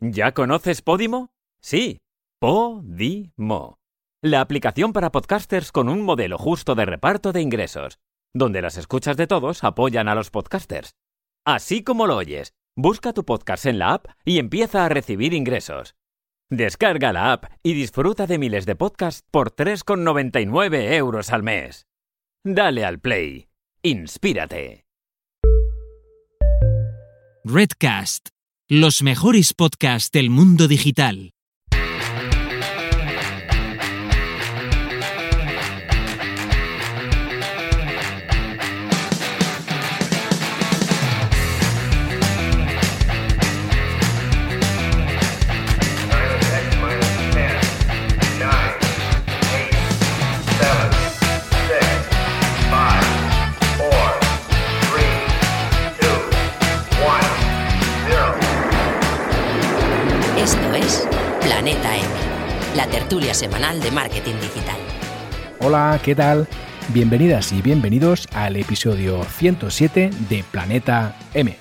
¿Ya conoces Podimo? Sí, Podimo. La aplicación para podcasters con un modelo justo de reparto de ingresos, donde las escuchas de todos apoyan a los podcasters. Así como lo oyes, busca tu podcast en la app y empieza a recibir ingresos. Descarga la app y disfruta de miles de podcasts por 3,99 euros al mes. Dale al play. Inspírate. Redcast, los mejores podcasts del mundo digital. Tertulia semanal de marketing digital. Hola, ¿qué tal? Bienvenidas y bienvenidos al episodio 107 de Planeta M.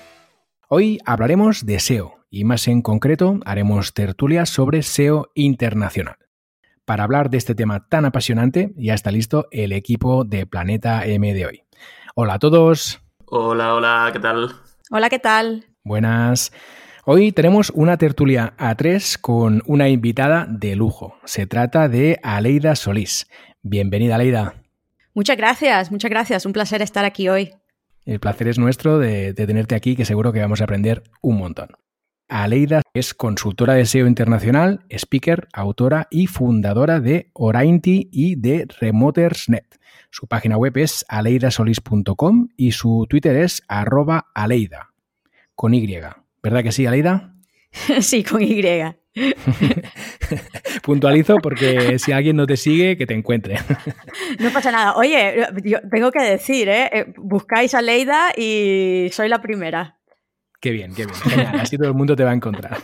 Hoy hablaremos de SEO y más en concreto haremos tertulias sobre SEO internacional. Para hablar de este tema tan apasionante ya está listo el equipo de Planeta M de hoy. Hola a todos, Hola, hola, ¿qué tal? Hola, ¿qué tal? buenas. Hoy tenemos una tertulia A3 con una invitada de lujo. Se trata de Aleida Solís. Bienvenida Aleida. Muchas gracias, muchas gracias. Un placer estar aquí hoy. El placer es nuestro de, de tenerte aquí, que seguro que vamos a aprender un montón. Aleida es consultora de SEO internacional, speaker, autora y fundadora de Orainty y de Remotersnet. Su página web es aleidasolis.com y su Twitter es arroba aleida, con Y. ¿Verdad que sí, Aleida? sí, con Y. Puntualizo porque si alguien no te sigue, que te encuentre. No pasa nada. Oye, yo tengo que decir, ¿eh? Eh, Buscáis a Leida y soy la primera. Qué bien, qué bien. Genial, Así todo el mundo te va a encontrar.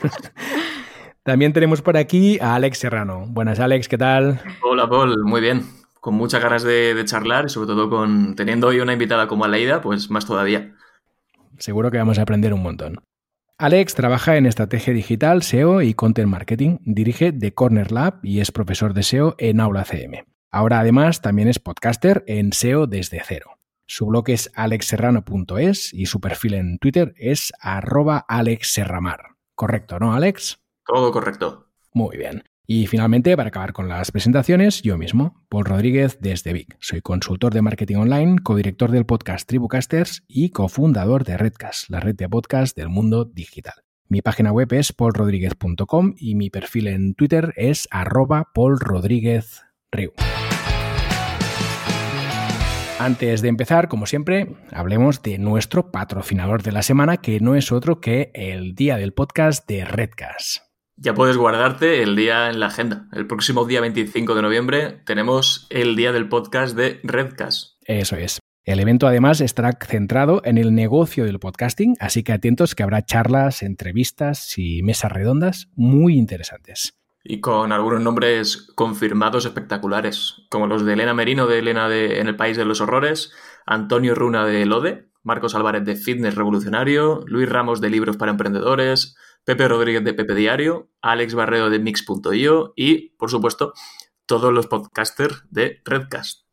También tenemos por aquí a Alex Serrano. Buenas, Alex, ¿qué tal? Hola, Paul, muy bien. Con muchas ganas de, de charlar y sobre todo con teniendo hoy una invitada como Aleida, pues más todavía. Seguro que vamos a aprender un montón. Alex trabaja en estrategia digital, SEO y content marketing. Dirige The Corner Lab y es profesor de SEO en Aula CM. Ahora además también es podcaster en SEO desde cero. Su blog es alexserrano.es y su perfil en Twitter es arroba alexserramar. Correcto, ¿no, Alex? Todo correcto. Muy bien. Y finalmente, para acabar con las presentaciones, yo mismo, Paul Rodríguez desde Vic. Soy consultor de marketing online, codirector del podcast Tribucasters y cofundador de Redcast, la red de podcast del mundo digital. Mi página web es paulrodríguez.com y mi perfil en Twitter es arroba. Antes de empezar, como siempre, hablemos de nuestro patrocinador de la semana, que no es otro que el día del podcast de Redcast. Ya puedes guardarte el día en la agenda. El próximo día 25 de noviembre tenemos el día del podcast de Redcast. Eso es. El evento además estará centrado en el negocio del podcasting, así que atentos que habrá charlas, entrevistas y mesas redondas muy interesantes. Y con algunos nombres confirmados espectaculares, como los de Elena Merino de Elena de En el País de los Horrores, Antonio Runa de Lode, Marcos Álvarez de Fitness Revolucionario, Luis Ramos de Libros para Emprendedores, Pepe Rodríguez de Pepe Diario, Alex Barredo de Mix.io y, por supuesto, todos los podcasters de Redcast.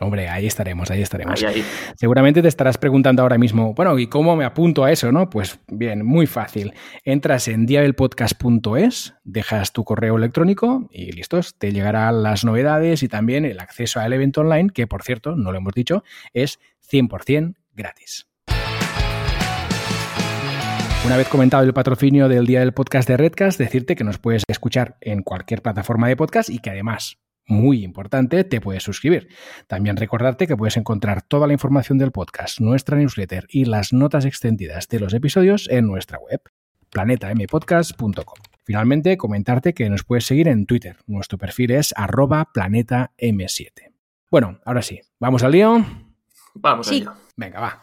Hombre, ahí estaremos, ahí estaremos. Ahí, ahí. Seguramente te estarás preguntando ahora mismo, bueno, ¿y cómo me apunto a eso, no? Pues bien, muy fácil. Entras en diabelpodcast.es, dejas tu correo electrónico y listos, te llegarán las novedades y también el acceso al evento online, que por cierto, no lo hemos dicho, es 100% gratis. Una vez comentado el patrocinio del día del podcast de Redcast, decirte que nos puedes escuchar en cualquier plataforma de podcast y que además muy importante, te puedes suscribir. También recordarte que puedes encontrar toda la información del podcast, nuestra newsletter y las notas extendidas de los episodios en nuestra web, planetampodcast.com. Finalmente, comentarte que nos puedes seguir en Twitter. Nuestro perfil es arroba planetam7. Bueno, ahora sí, ¿vamos al lío? Vamos Sí. allá. Venga, va.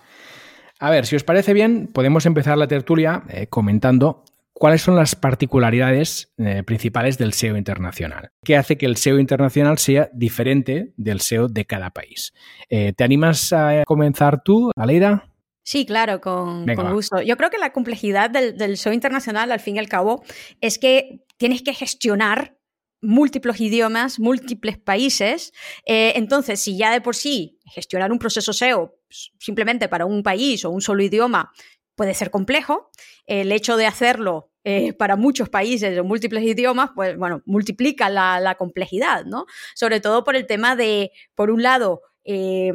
A ver, si os parece bien, podemos empezar la tertulia eh, comentando cuáles son las particularidades eh, principales del SEO internacional. ¿Qué hace que el SEO internacional sea diferente del SEO de cada país? Eh, ¿Te animas a comenzar tú, Aleida? Sí, claro, con, Venga, con va. gusto. Yo creo que la complejidad del, del show internacional, al fin y al cabo, es que tienes que gestionar múltiples idiomas, múltiples países. Eh, entonces, si ya de por sí gestionar un proceso SEO simplemente para un país o un solo idioma puede ser complejo, el hecho de hacerlo eh, para muchos países o múltiples idiomas, pues bueno, multiplica la, complejidad, ¿no? Sobre todo por el tema de, por un lado, eh,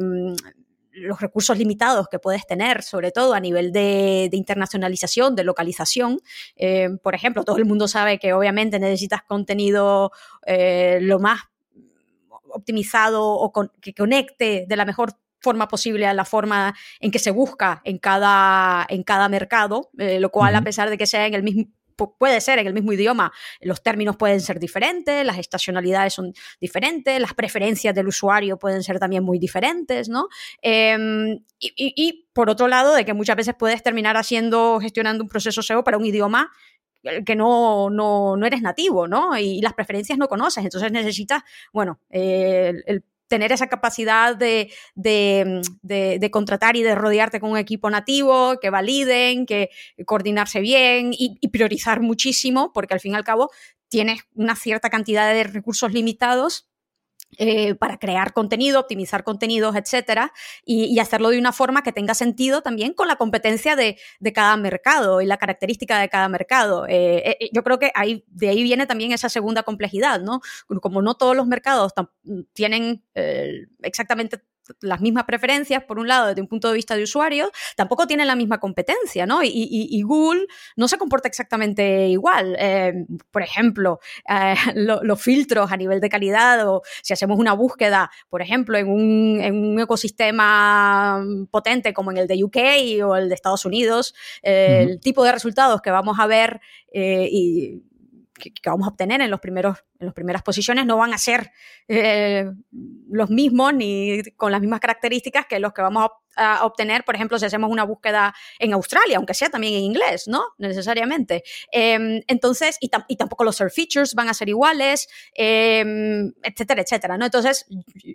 los recursos limitados que puedes tener, sobre todo a nivel de, internacionalización, de localización. Eh, por ejemplo, todo el mundo sabe que obviamente necesitas contenido eh, lo más optimizado o con- que conecte de la mejor forma posible a la forma en que se busca en cada, en cada mercado, eh, lo cual a pesar de que sea en el mismo pu- puede ser en el mismo idioma, los términos pueden ser diferentes, las estacionalidades son diferentes, las preferencias del usuario pueden ser también muy diferentes, ¿no? Eh, y, y- y, por otro lado, de que muchas veces puedes terminar haciendo, gestionando un proceso SEO para un idioma que no, no, no eres nativo, ¿no? Y, las preferencias no conoces, entonces necesitas, bueno, eh, el, tener esa capacidad de, de, de, de contratar y de rodearte con un equipo nativo, que validen, que coordinarse bien y, y priorizar muchísimo, porque al fin y al cabo tienes una cierta cantidad de recursos limitados eh, para crear contenido, optimizar contenidos, etcétera, y, hacerlo de una forma que tenga sentido también con la competencia de, cada mercado y la característica de cada mercado. Eh, eh, yo creo que ahí, de ahí viene también esa segunda complejidad, ¿no? Como no todos los mercados tienen exactamente las mismas preferencias, por un lado, desde un punto de vista de usuario, tampoco tienen la misma competencia, ¿no? Y, y- y Google no se comporta exactamente igual. Eh, por ejemplo, eh, lo- los filtros a nivel de calidad o si hacemos una búsqueda, por ejemplo, en un, en un ecosistema potente como en el de UK o el de Estados Unidos, eh, el tipo de resultados que vamos a ver y que, vamos a obtener en los primeros en las primeras posiciones no van a ser eh, los mismos ni con las mismas características que los que vamos a, obtener, por ejemplo, si hacemos una búsqueda en Australia, aunque sea también en inglés, ¿no? Necesariamente. Eh, entonces, y, tam- y tampoco los search features van a ser iguales, eh, etcétera, etcétera, ¿no? Entonces,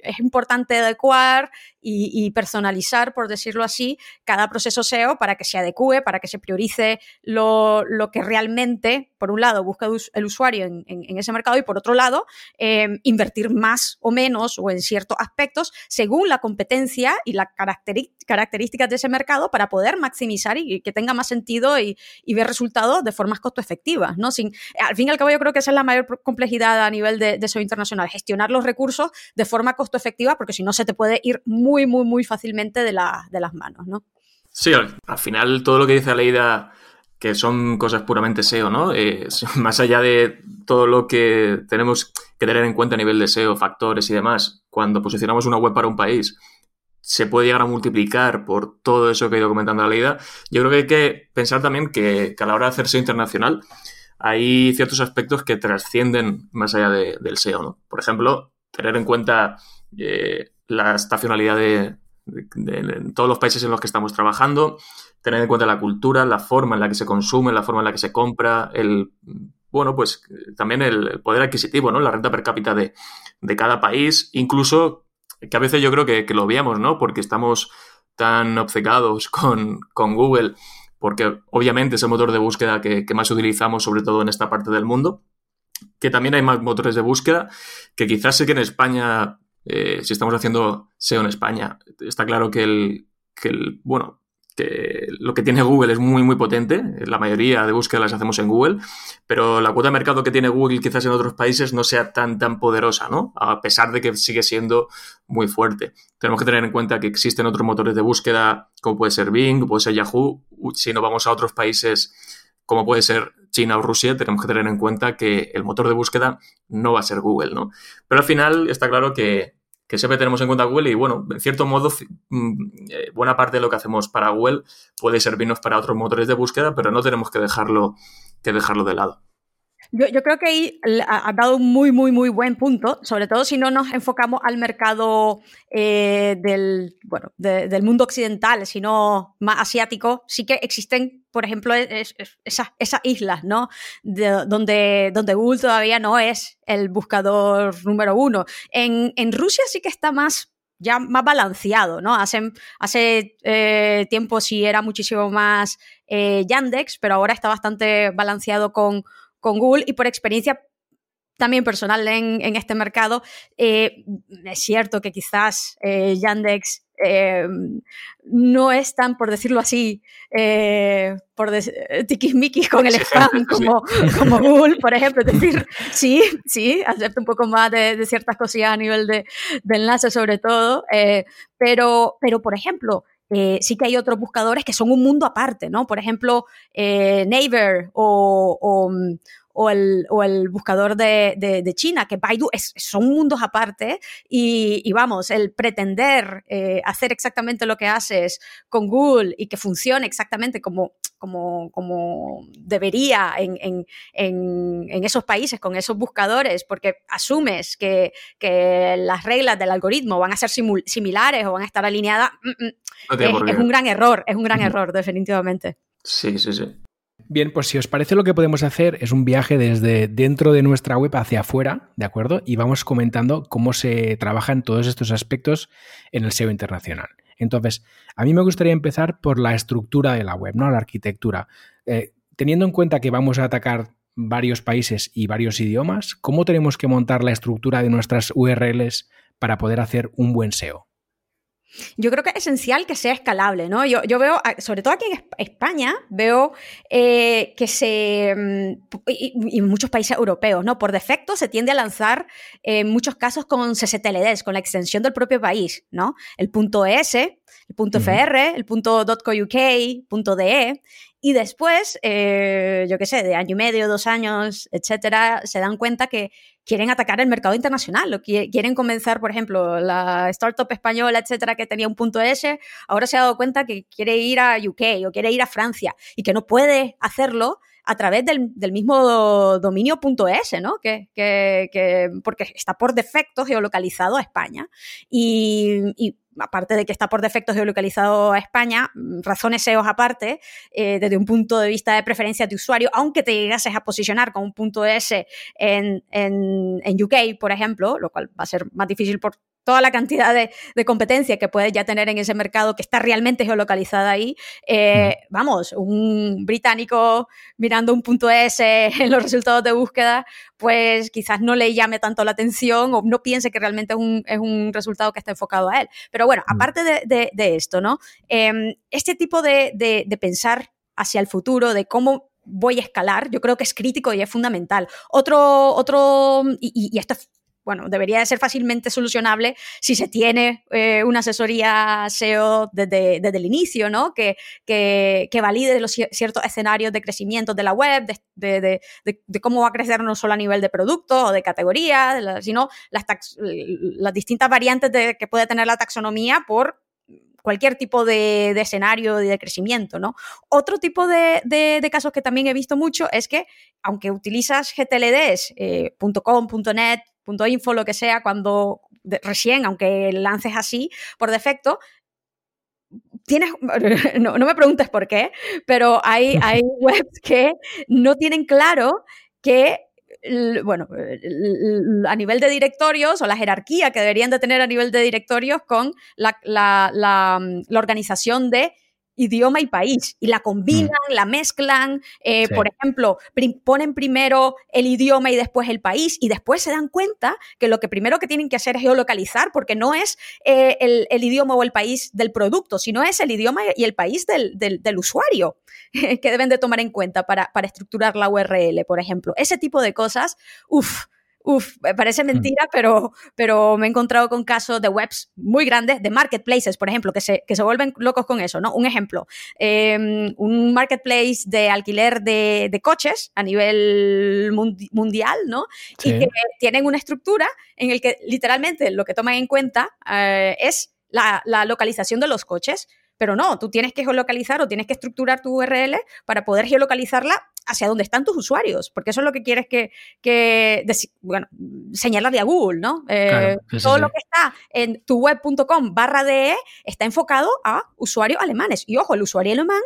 es importante adecuar y, personalizar, por decirlo así, cada proceso SEO para que se adecue, para que se priorice lo, lo que realmente, por un lado, busca us- el usuario en, en- ese mercado y por otro lado, eh, invertir más o menos o en ciertos aspectos según la competencia y las características de ese mercado para poder maximizar y, que tenga más sentido y, y ver resultados de formas costo efectivas, ¿no? Sin, al fin y al cabo yo creo que esa es la mayor complejidad a nivel de, de SEO internacional, gestionar los recursos de forma costo efectiva porque si no se te puede ir muy, muy, muy fácilmente de, la- de las manos, ¿no? Sí, al, al final todo lo que dice Aleida, que son cosas puramente SEO, ¿no? Eh, más allá de todo lo que tenemos que tener en cuenta a nivel de SEO, factores y demás, cuando posicionamos una web para un país, se puede llegar a multiplicar por todo eso que ha ido comentando Aleida. Yo creo que hay que pensar también que, a la hora de hacer SEO internacional hay ciertos aspectos que trascienden más allá de- del SEO, ¿no? Por ejemplo, tener en cuenta eh, la estacionalidad de, de- todos los países en los que estamos trabajando, tener en cuenta la cultura, la forma en la que se consume, la forma en la que se compra, el bueno, pues eh, también el poder adquisitivo, ¿no? La renta per cápita de, cada país, incluso que a veces yo creo que, que lo veamos, ¿no? Porque estamos tan obcecados con, con Google, porque obviamente es el motor de búsqueda que, que más utilizamos, sobre todo en esta parte del mundo, que también hay más motores de búsqueda, que quizás sé que en España, eh, si estamos haciendo SEO en España, está claro que el, que el, bueno, que lo que tiene Google es muy, muy potente. La mayoría de búsquedas las hacemos en Google, pero la cuota de mercado que tiene Google quizás en otros países no sea tan, tan poderosa, ¿no? A pesar de que sigue siendo muy fuerte. Tenemos que tener en cuenta que existen otros motores de búsqueda, como puede ser Bing, puede ser Yahoo. Si no vamos a otros países como puede ser China o Rusia, tenemos que tener en cuenta que el motor de búsqueda no va a ser Google, ¿no? Pero al final está claro que, que siempre tenemos en cuenta Google y, bueno, en cierto modo, mm, eh, buena parte de lo que hacemos para Google puede servirnos para otros motores de búsqueda, pero no tenemos que dejarlo, que dejarlo de lado. Yo, yo, creo que ahí ha dado un muy, muy, muy buen punto, sobre todo si no nos enfocamos al mercado eh, del, bueno, de, del mundo occidental, sino más asiático. Sí que existen, por ejemplo, es, es, esas, islas, ¿no? De, donde, donde Google todavía no es el buscador número uno. En, en Rusia sí que está más ya más balanceado, ¿no? Hace, hace eh, tiempo sí era muchísimo más eh, Yandex, pero ahora está bastante balanceado con, con Google y por experiencia también personal en, en este mercado, eh, es cierto que quizás eh, Yandex eh, no es tan, por decirlo así, eh, por tiquismiquis con el spam como, como Google, por ejemplo. Es decir, sí, sí, acepta un poco más de, de ciertas cosillas a nivel de, de enlace sobre todo, eh, pero, pero, por ejemplo, eh, sí que hay otros buscadores que son un mundo aparte, ¿no? Por ejemplo, eh, Naver o, o, o, el, o, el, buscador de, de, de China, que Baidu es, son mundos aparte y, y vamos, el pretender eh, hacer exactamente lo que haces con Google y que funcione exactamente como, como, como debería en, en, en, en, esos países, con esos buscadores, porque asumes que, que las reglas del algoritmo van a ser similares o van a estar alineadas, mm, mm, no es, es, un gran error, es un gran error, definitivamente. Sí, sí, sí. Bien, pues si os parece lo que podemos hacer es un viaje desde dentro de nuestra web hacia afuera, ¿de acuerdo? Y vamos comentando cómo se trabajan todos estos aspectos en el SEO internacional. Entonces, a mí me gustaría empezar por la estructura de la web, ¿no? La arquitectura. Eh, teniendo en cuenta que vamos a atacar varios países y varios idiomas, ¿cómo tenemos que montar la estructura de nuestras URLs para poder hacer un buen SEO? Yo creo que es esencial que sea escalable, ¿no? Yo, yo veo, sobre todo aquí en España, veo eh, que se. mm, Y, y, muchos países europeos, ¿no? Por defecto se tiende a lanzar eh, en muchos casos con CCTLDs, con la extensión del propio país, ¿no? El punto .es, el punto .fr, el punto .co.uk, punto .de, y después, eh, yo qué sé, de año y medio, dos años, etcétera, se dan cuenta que quieren atacar el mercado internacional, o quieren comenzar, por ejemplo, la startup española, etcétera, que tenía un punto S, ahora se ha dado cuenta que quiere ir a UK o quiere ir a Francia y que no puede hacerlo a través del, del mismo dominio .es, ¿no? Que, que, que, porque está por defecto geolocalizado a España. Y, y aparte de que está por defecto geolocalizado a España, razones SEO aparte, eh, desde un punto de vista de preferencia de usuario, aunque te llegases a posicionar con un punto S en, en, en UK, por ejemplo, lo cual va a ser más difícil por toda la cantidad de, de, competencia que puedes ya tener en ese mercado que está realmente geolocalizada ahí. Eh, mm. Vamos, un británico mirando un punto S en los resultados de búsqueda, pues quizás no le llame tanto la atención o no piense que realmente es un, es un resultado que está enfocado a él. Pero bueno, aparte de, de, de esto, ¿no? Eh, este tipo de, de pensar hacia el futuro, de cómo voy a escalar, yo creo que es crítico y es fundamental. Otro, otro, y, y esto es bueno, debería de ser fácilmente solucionable si se tiene eh, una asesoría SEO desde, desde el inicio, ¿no? Que, que, valide los ciertos escenarios de crecimiento de la web, de, de, cómo va a crecer no solo a nivel de producto o de categoría, sino las, las distintas variantes que puede tener la taxonomía por cualquier tipo de, de, escenario y de crecimiento, ¿no? Otro tipo de, de, casos que también he visto mucho es que, aunque utilizas GTLDs, eh, .net, .info, lo que sea, cuando recién, aunque lances así por defecto, tienes, no, no, me preguntes por qué, pero hay, hay webs que no tienen claro que bueno, a nivel de directorios o la jerarquía que deberían de tener a nivel de directorios con la, la, la, la organización de idioma y país y la combinan, mm. la mezclan, eh, sí. por ejemplo, prim ponen primero el idioma y después el país y después se dan cuenta que lo que primero que tienen que hacer es geolocalizar porque no es eh, el, el, idioma o el país del producto, sino es el idioma y el país del, del, del usuario que deben de tomar en cuenta para, para estructurar la URL, por ejemplo. Ese tipo de cosas, uff, Uf, parece mentira, mm. pero, pero me he encontrado con casos de webs muy grandes, de marketplaces, por ejemplo, que se, que se vuelven locos con eso, ¿no? Un ejemplo, eh, un marketplace de alquiler de, de coches a nivel mundi mundial, ¿no? Sí. Y que tienen una estructura en el que literalmente lo que toman en cuenta eh, es la, la localización de los coches. Pero no, tú tienes que geolocalizar o tienes que estructurar tu URL para poder geolocalizarla hacia donde están tus usuarios, porque eso es lo que quieres que, que bueno, señalarle a Google, ¿no? Eh, claro, sí, todo sí, lo que está en tuweb.com barra DE está enfocado a usuarios alemanes. Y ojo, el usuario alemán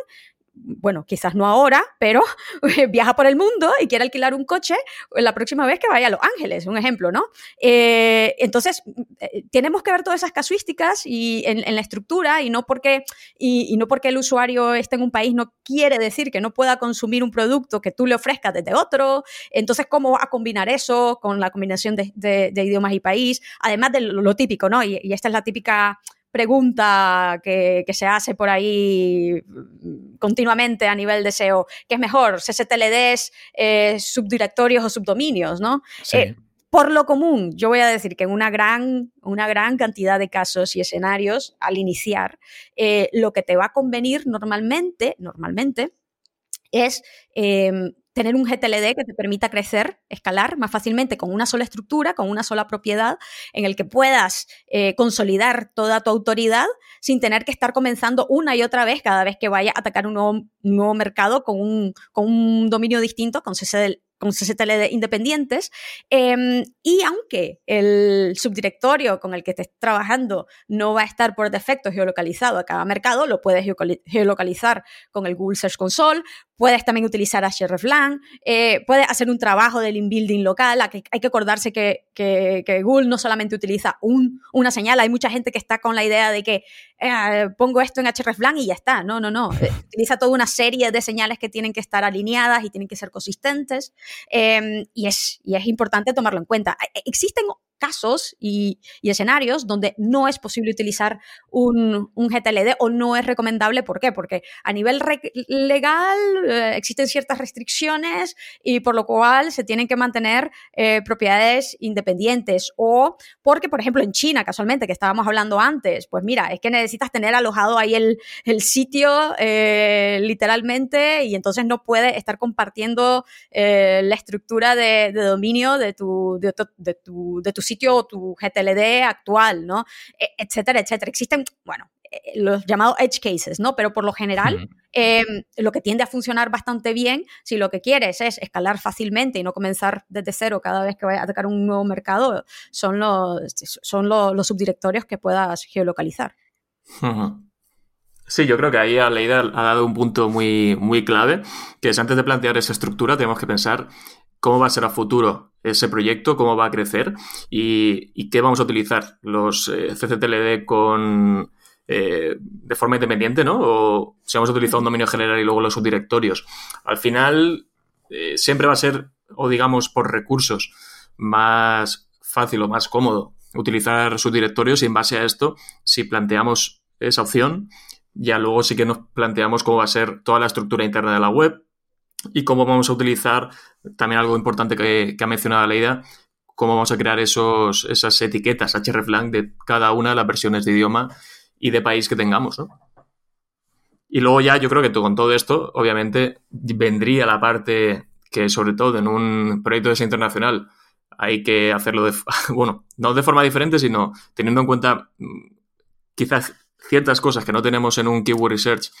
bueno, quizás no ahora, pero viaja por el mundo y quiere alquilar un coche la próxima vez que vaya a Los Ángeles, un ejemplo, ¿no? Eh, entonces, eh, tenemos que ver todas esas casuísticas y en, la estructura y no, porque, y, no porque el usuario esté en un país no quiere decir que no pueda consumir un producto que tú le ofrezcas desde otro. Entonces, ¿cómo vas a combinar eso con la combinación de, idiomas y país? Además de lo, típico, ¿no? Y esta es la típica pregunta que, que se hace por ahí mm, continuamente a nivel de SEO. ¿Qué es mejor? ¿CCTLDs, eh, subdirectorios o subdominios, no? Sí. Eh, por lo común, yo voy a decir que en una gran, una gran cantidad de casos y escenarios, al iniciar, eh, lo que te va a convenir normalmente, normalmente, es eh, tener un GTLD que te permita crecer, escalar más fácilmente con una sola estructura, con una sola propiedad, en el que puedas eh, consolidar toda tu autoridad sin tener que estar comenzando una y otra vez cada vez que vaya a atacar un nuevo, mercado con un, dominio distinto, con con CCTLD independientes. Eh, y aunque el subdirectorio con el que estés trabajando no va a estar por defecto geolocalizado a cada mercado, lo puedes geolocalizar con el Google Search Console, puedes también utilizar hreflang, eh, puedes hacer un trabajo del inbuilding local. Aquí Hay que acordarse que, que- que Google no solamente utiliza un- una señal, hay mucha gente que está con la idea de que eh, pongo esto en hreflang y ya está. No, no, no. Utiliza toda una serie de señales que tienen que estar alineadas y tienen que ser consistentes. Eh, y, es, y es importante tomarlo en cuenta. Existen casos y, y escenarios donde no es posible utilizar un, un GTLD o no es recomendable. ¿Por qué? Porque a nivel legal eh, existen ciertas restricciones y por lo cual se tienen que mantener eh, propiedades independientes. O porque, por ejemplo, en China, casualmente, que estábamos hablando antes, pues mira, es que necesitas tener alojado ahí el, sitio eh, literalmente y entonces no puedes estar compartiendo eh, la estructura de, dominio de, tu, de tu sitio o tu GTLD actual, ¿no? E- etcétera, etcétera. Existen, bueno, eh, los llamados edge cases, ¿no? Pero por lo general, eh, lo que tiende a funcionar bastante bien, si lo que quieres es escalar fácilmente y no comenzar desde cero cada vez que vayas a atacar un nuevo mercado, son los, son los, los subdirectorios que puedas geolocalizar. Sí, yo creo que ahí Aleida ha dado un punto muy, muy clave, que es antes de plantear esa estructura tenemos que pensar cómo va a ser a futuro ese proyecto, cómo va a crecer y, qué vamos a utilizar. Los eh, CCTLD con, eh, de forma independiente, ¿no? O si vamos a utilizar un dominio general y luego los subdirectorios. Al final, eh, siempre va a ser, o digamos, por recursos, más fácil o más cómodo utilizar subdirectorios y en base a esto, si planteamos esa opción, ya luego sí que nos planteamos cómo va a ser toda la estructura interna de la web y cómo vamos a utilizar, también algo importante que, ha mencionado Leida, cómo vamos a crear esos, esas etiquetas hreflang de cada una de las versiones de idioma y de país que tengamos, ¿no? Y luego ya yo creo que con todo esto, obviamente, vendría la parte que sobre todo en un proyecto de ese internacional hay que hacerlo de, bueno, no de forma diferente, sino teniendo en cuenta mm, quizás ciertas cosas que no tenemos en un keyword research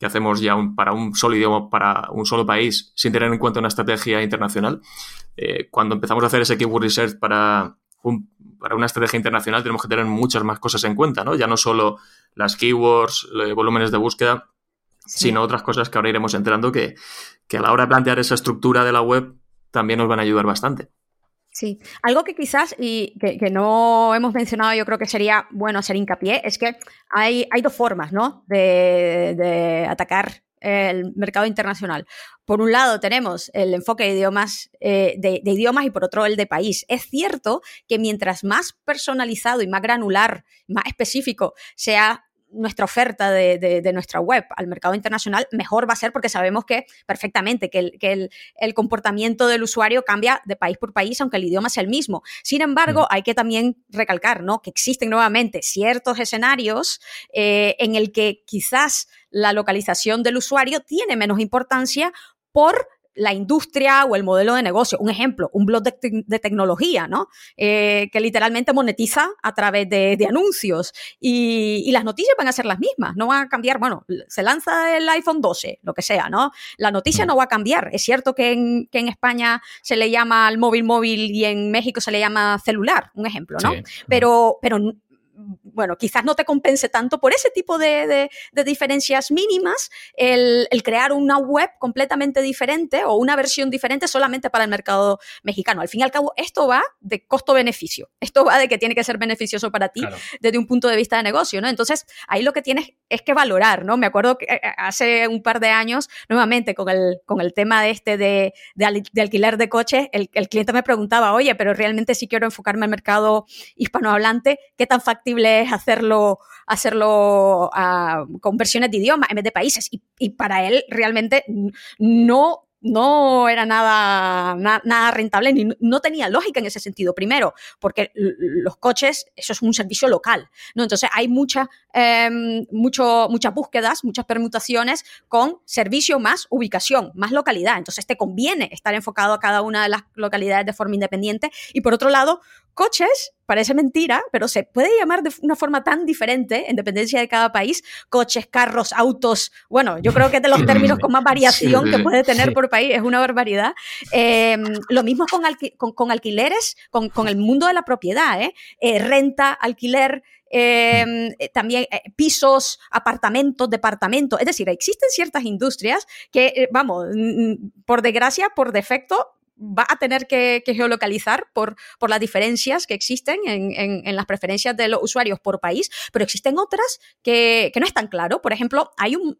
que hacemos ya un- para un solo idioma, para un solo país, sin tener en cuenta una estrategia internacional. Eh, cuando empezamos a hacer ese keyword research para, un- para una estrategia internacional, tenemos que tener muchas más cosas en cuenta, ¿no? Ya no solo las keywords, eh, volúmenes de búsqueda, sino otras cosas que ahora iremos entrando que, que a la hora de plantear esa estructura de la web también nos van a ayudar bastante. Sí, algo que quizás y que, no hemos mencionado, yo creo que sería bueno hacer hincapié, es que hay, hay dos formas, ¿no? De, atacar el mercado internacional. Por un lado tenemos el enfoque de idiomas, eh, de idiomas y por otro el de país. Es cierto que mientras más personalizado y más granular, más específico sea nuestra oferta de, de, de, nuestra web al mercado internacional, mejor va a ser porque sabemos que perfectamente que el, que el, el, comportamiento del usuario cambia de país por país, aunque el idioma sea el mismo. Sin embargo, mm. hay que también recalcar ¿no? que existen nuevamente ciertos escenarios eh, en el que quizás la localización del usuario tiene menos importancia por la industria o el modelo de negocio. Un ejemplo, un blog de, te de tecnología, ¿no? Eh, que literalmente monetiza a través de, de anuncios y, y, las noticias van a ser las mismas, no van a cambiar. Bueno, se lanza el iPhone 12, lo que sea, ¿no? La noticia no va a cambiar. Es cierto que en, que en España se le llama al móvil móvil y en México se le llama celular, un ejemplo, ¿no? Sí. Pero, pero bueno, quizás no te compense tanto por ese tipo de, de, de diferencias mínimas el, el, crear una web completamente diferente o una versión diferente solamente para el mercado mexicano. Al fin y al cabo, esto va de costo-beneficio. Esto va de que tiene que ser beneficioso para ti claro. desde un punto de vista de negocio, ¿no? Entonces, ahí lo que tienes es que valorar, ¿no? Me acuerdo que eh, hace un par de años, nuevamente con el, con el tema de este de, de, al, de alquiler de coches, el, el, cliente me preguntaba, oye, pero realmente si quiero enfocarme al mercado hispanohablante, ¿qué tan factible es hacerlo, hacerlo uh, con versiones de idioma en vez de países? Y, para él realmente no no era nada, na, nada rentable ni no tenía lógica en ese sentido. Primero, porque los coches, eso es un servicio local, ¿no? Entonces hay mucha, eh, mucho, muchas búsquedas, muchas permutaciones con servicio más ubicación, más localidad. Entonces te conviene estar enfocado a cada una de las localidades de forma independiente. Y por otro lado, coches, parece mentira, pero se puede llamar de una forma tan diferente, en dependencia de cada país, coches, carros, autos, bueno, yo creo que es de los términos con más variación sí, que puede tener sí. por país, es una barbaridad. Eh, lo mismo con, alqui con, con alquileres, con, con, el mundo de la propiedad, ¿eh? eh renta, alquiler, eh, también eh, pisos, apartamentos, departamentos. Es decir, existen ciertas industrias que, eh, vamos, por desgracia, por defecto, va a tener que, que geolocalizar por, por, las diferencias que existen en, en, en, las preferencias de los usuarios por país, pero existen otras que, que no es tan claro. Por ejemplo, hay un,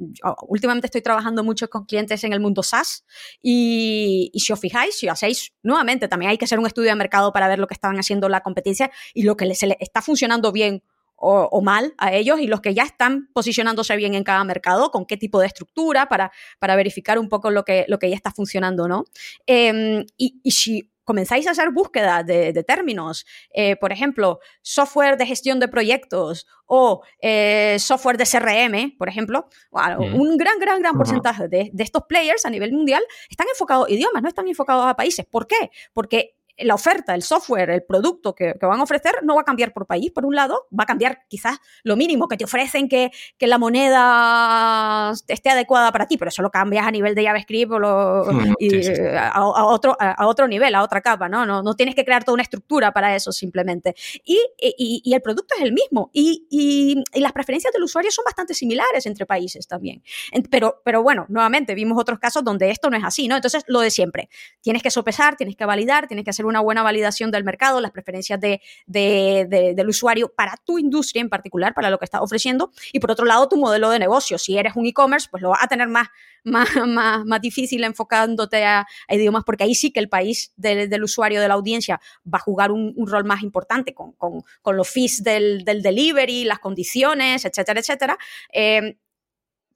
últimamente estoy trabajando mucho con clientes en el mundo SaaS y, y si os fijáis, si hacéis nuevamente, también hay que hacer un estudio de mercado para ver lo que están haciendo la competencia y lo que les, está funcionando bien o, o, mal a ellos y los que ya están posicionándose bien en cada mercado, con qué tipo de estructura para, para verificar un poco lo que, lo que ya está funcionando, ¿no? Eh, y, y, si comenzáis a hacer búsqueda de, de términos, eh, por ejemplo, software de gestión de proyectos o eh, software de CRM, por ejemplo, bueno, mm. un gran, gran, gran porcentaje de, de estos players a nivel mundial están enfocados a idiomas, no están enfocados a países. ¿Por qué? Porque la oferta, el software, el producto que, que, van a ofrecer no va a cambiar por país, por un lado, va a cambiar quizás lo mínimo que te ofrecen que, que la moneda esté adecuada para ti, pero eso lo cambias a nivel de JavaScript o lo, mm, y, sí, sí. A, a, otro, a, otro nivel, a otra capa, ¿no? ¿no? No tienes que crear toda una estructura para eso simplemente. Y, y, y el producto es el mismo y, y, las preferencias del usuario son bastante similares entre países también. Pero, pero bueno, nuevamente vimos otros casos donde esto no es así, ¿no? Entonces, lo de siempre, tienes que sopesar, tienes que validar, tienes que hacer una buena validación del mercado, las preferencias de, de, de, del usuario para tu industria en particular, para lo que estás ofreciendo, y por otro lado, tu modelo de negocio. Si eres un e-commerce, pues lo vas a tener más, más, más, más difícil enfocándote a, idiomas, porque ahí sí que el país del, usuario, de la audiencia, va a jugar un, un rol más importante con, con, con los fees del, del, delivery, las condiciones, etcétera, etcétera. Eh,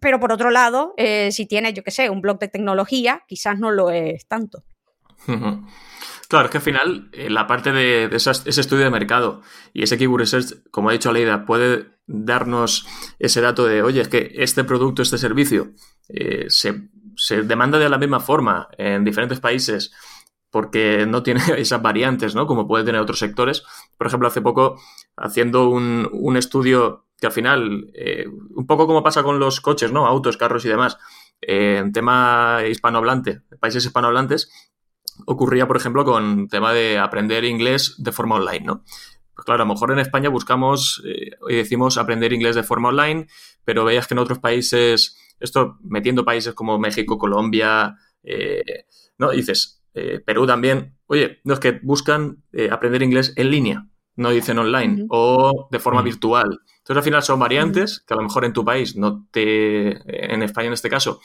pero por otro lado, eh, si tienes, yo qué sé, un blog de tecnología, quizás no lo es tanto. Claro, es que al final eh, la parte de, ese estudio de mercado y ese keyword research, como ha dicho Aleida, puede darnos ese dato de, oye, es que este producto, este servicio, eh, se, se, demanda de la misma forma en diferentes países porque no tiene esas variantes, ¿no? Como puede tener otros sectores. Por ejemplo, hace poco, haciendo un, un estudio que al final, eh, un poco como pasa con los coches, ¿no? Autos, carros y demás, en tema hispanohablante, países hispanohablantes, ocurría, por ejemplo, con tema de aprender inglés de forma online, ¿no? Pues claro, a lo mejor en España buscamos eh, y decimos aprender inglés de forma online, pero veías que en otros países, esto metiendo países como México, Colombia, eh, ¿no? dices, eh, Perú también, oye, no es que buscan eh, aprender inglés en línea, no dicen online, uh -huh. o de forma uh -huh. virtual. Entonces, al final son variantes que a lo mejor en tu país no te, en España en este caso,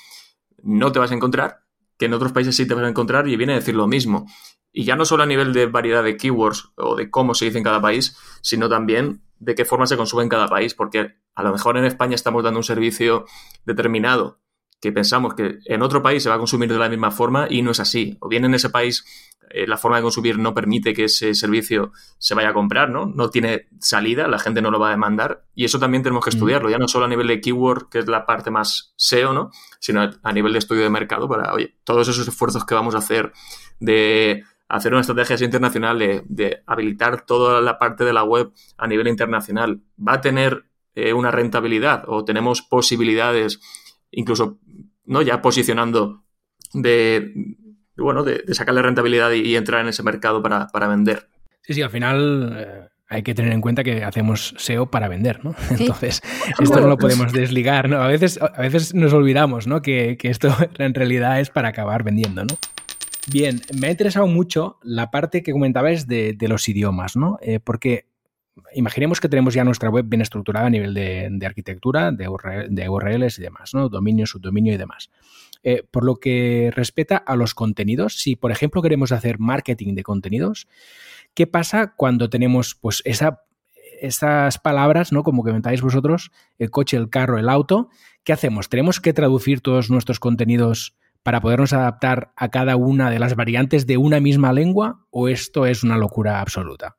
no te vas a encontrar, que en otros países sí te vas a encontrar y viene a decir lo mismo. Y ya no solo a nivel de variedad de keywords o de cómo se dice en cada país, sino también de qué forma se consume en cada país, porque a lo mejor en España estamos dando un servicio determinado que pensamos que en otro país se va a consumir de la misma forma y no es así. O bien en ese país eh, la forma de consumir no permite que ese servicio se vaya a comprar, ¿no? No tiene salida, la gente no lo va a demandar y eso también tenemos que estudiarlo, ya no solo a nivel de keyword, que es la parte más SEO, ¿no? Sino a nivel de estudio de mercado para, oye, todos esos esfuerzos que vamos a hacer de hacer una estrategia internacional, de, de habilitar toda la parte de la web a nivel internacional, va a tener eh, una rentabilidad o tenemos posibilidades, incluso, ¿no? Ya posicionando de bueno, de, de sacarle rentabilidad y, y, entrar en ese mercado para, para, vender. Sí, sí, al final, eh, hay que tener en cuenta que hacemos SEO para vender, ¿no? Entonces, esto no lo podemos desligar, ¿no? A veces, a veces nos olvidamos, ¿no? Que, que esto en realidad es para acabar vendiendo, ¿no? Bien, me ha interesado mucho la parte que comentabas de, de los idiomas, ¿no? Eh, porque imaginemos que tenemos ya nuestra web bien estructurada a nivel de, de arquitectura, de, URL, de, URLs y demás, ¿no? Dominio, subdominio y demás. Eh, por lo que respecta a los contenidos, si por ejemplo queremos hacer marketing de contenidos, ¿qué pasa cuando tenemos pues esa, esas palabras, ¿no? Como comentáis vosotros, el coche, el carro, el auto, ¿qué hacemos? ¿Tenemos que traducir todos nuestros contenidos para podernos adaptar a cada una de las variantes de una misma lengua o esto es una locura absoluta?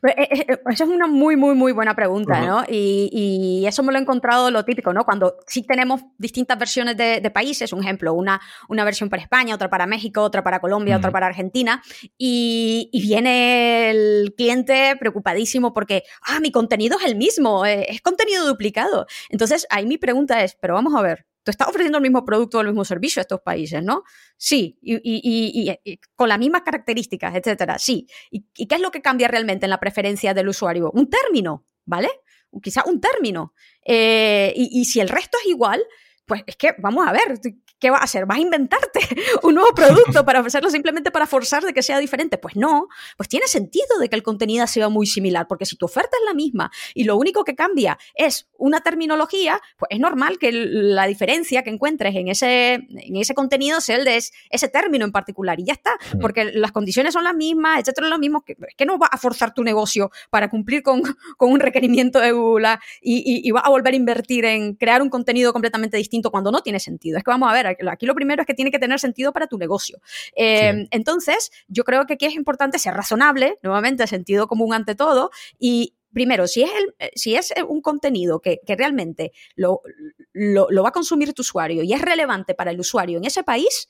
Pues, eh, eh, esa es una muy, muy, muy buena pregunta, ¿no? Y, y, eso me lo he encontrado lo típico, ¿no? Cuando sí tenemos distintas versiones de, de países, un ejemplo, una, una, versión para España, otra para México, otra para Colombia, uh -huh. otra para Argentina, y, y, viene el cliente preocupadísimo porque, ah, mi contenido es el mismo, eh, es contenido duplicado. Entonces, ahí mi pregunta es, pero vamos a ver, tú estás ofreciendo el mismo producto o el mismo servicio a estos países, ¿no? Sí, y, y, y, y con las mismas características, etcétera, sí. ¿Y, qué es lo que cambia realmente en la preferencia del usuario? Un término, ¿vale? Quizá un término. Eh, y, si el resto es igual, pues es que, vamos a ver, ¿qué vas a hacer? ¿Vas a inventarte un nuevo producto para ofrecerlo simplemente para forzar de que sea diferente? Pues no, pues tiene sentido de que el contenido sea muy similar, porque si tu oferta es la misma y lo único que cambia es una terminología, pues es normal que la diferencia que encuentres en ese, en ese contenido sea el de ese término en particular y ya está, porque las condiciones son las mismas, etcétera, lo mismo, que, que no va a forzar tu negocio para cumplir con, con un requerimiento de Google y, y, y va a volver a invertir en crear un contenido completamente distinto cuando no tiene sentido. Es que vamos a ver, aquí lo primero es que tiene que tener sentido para tu negocio. Eh, sí. Entonces, yo creo que aquí es importante ser razonable, nuevamente, sentido común ante todo, y primero, si es, el, si es un contenido que, que realmente lo, lo, lo, va a consumir tu usuario y es relevante para el usuario en ese país,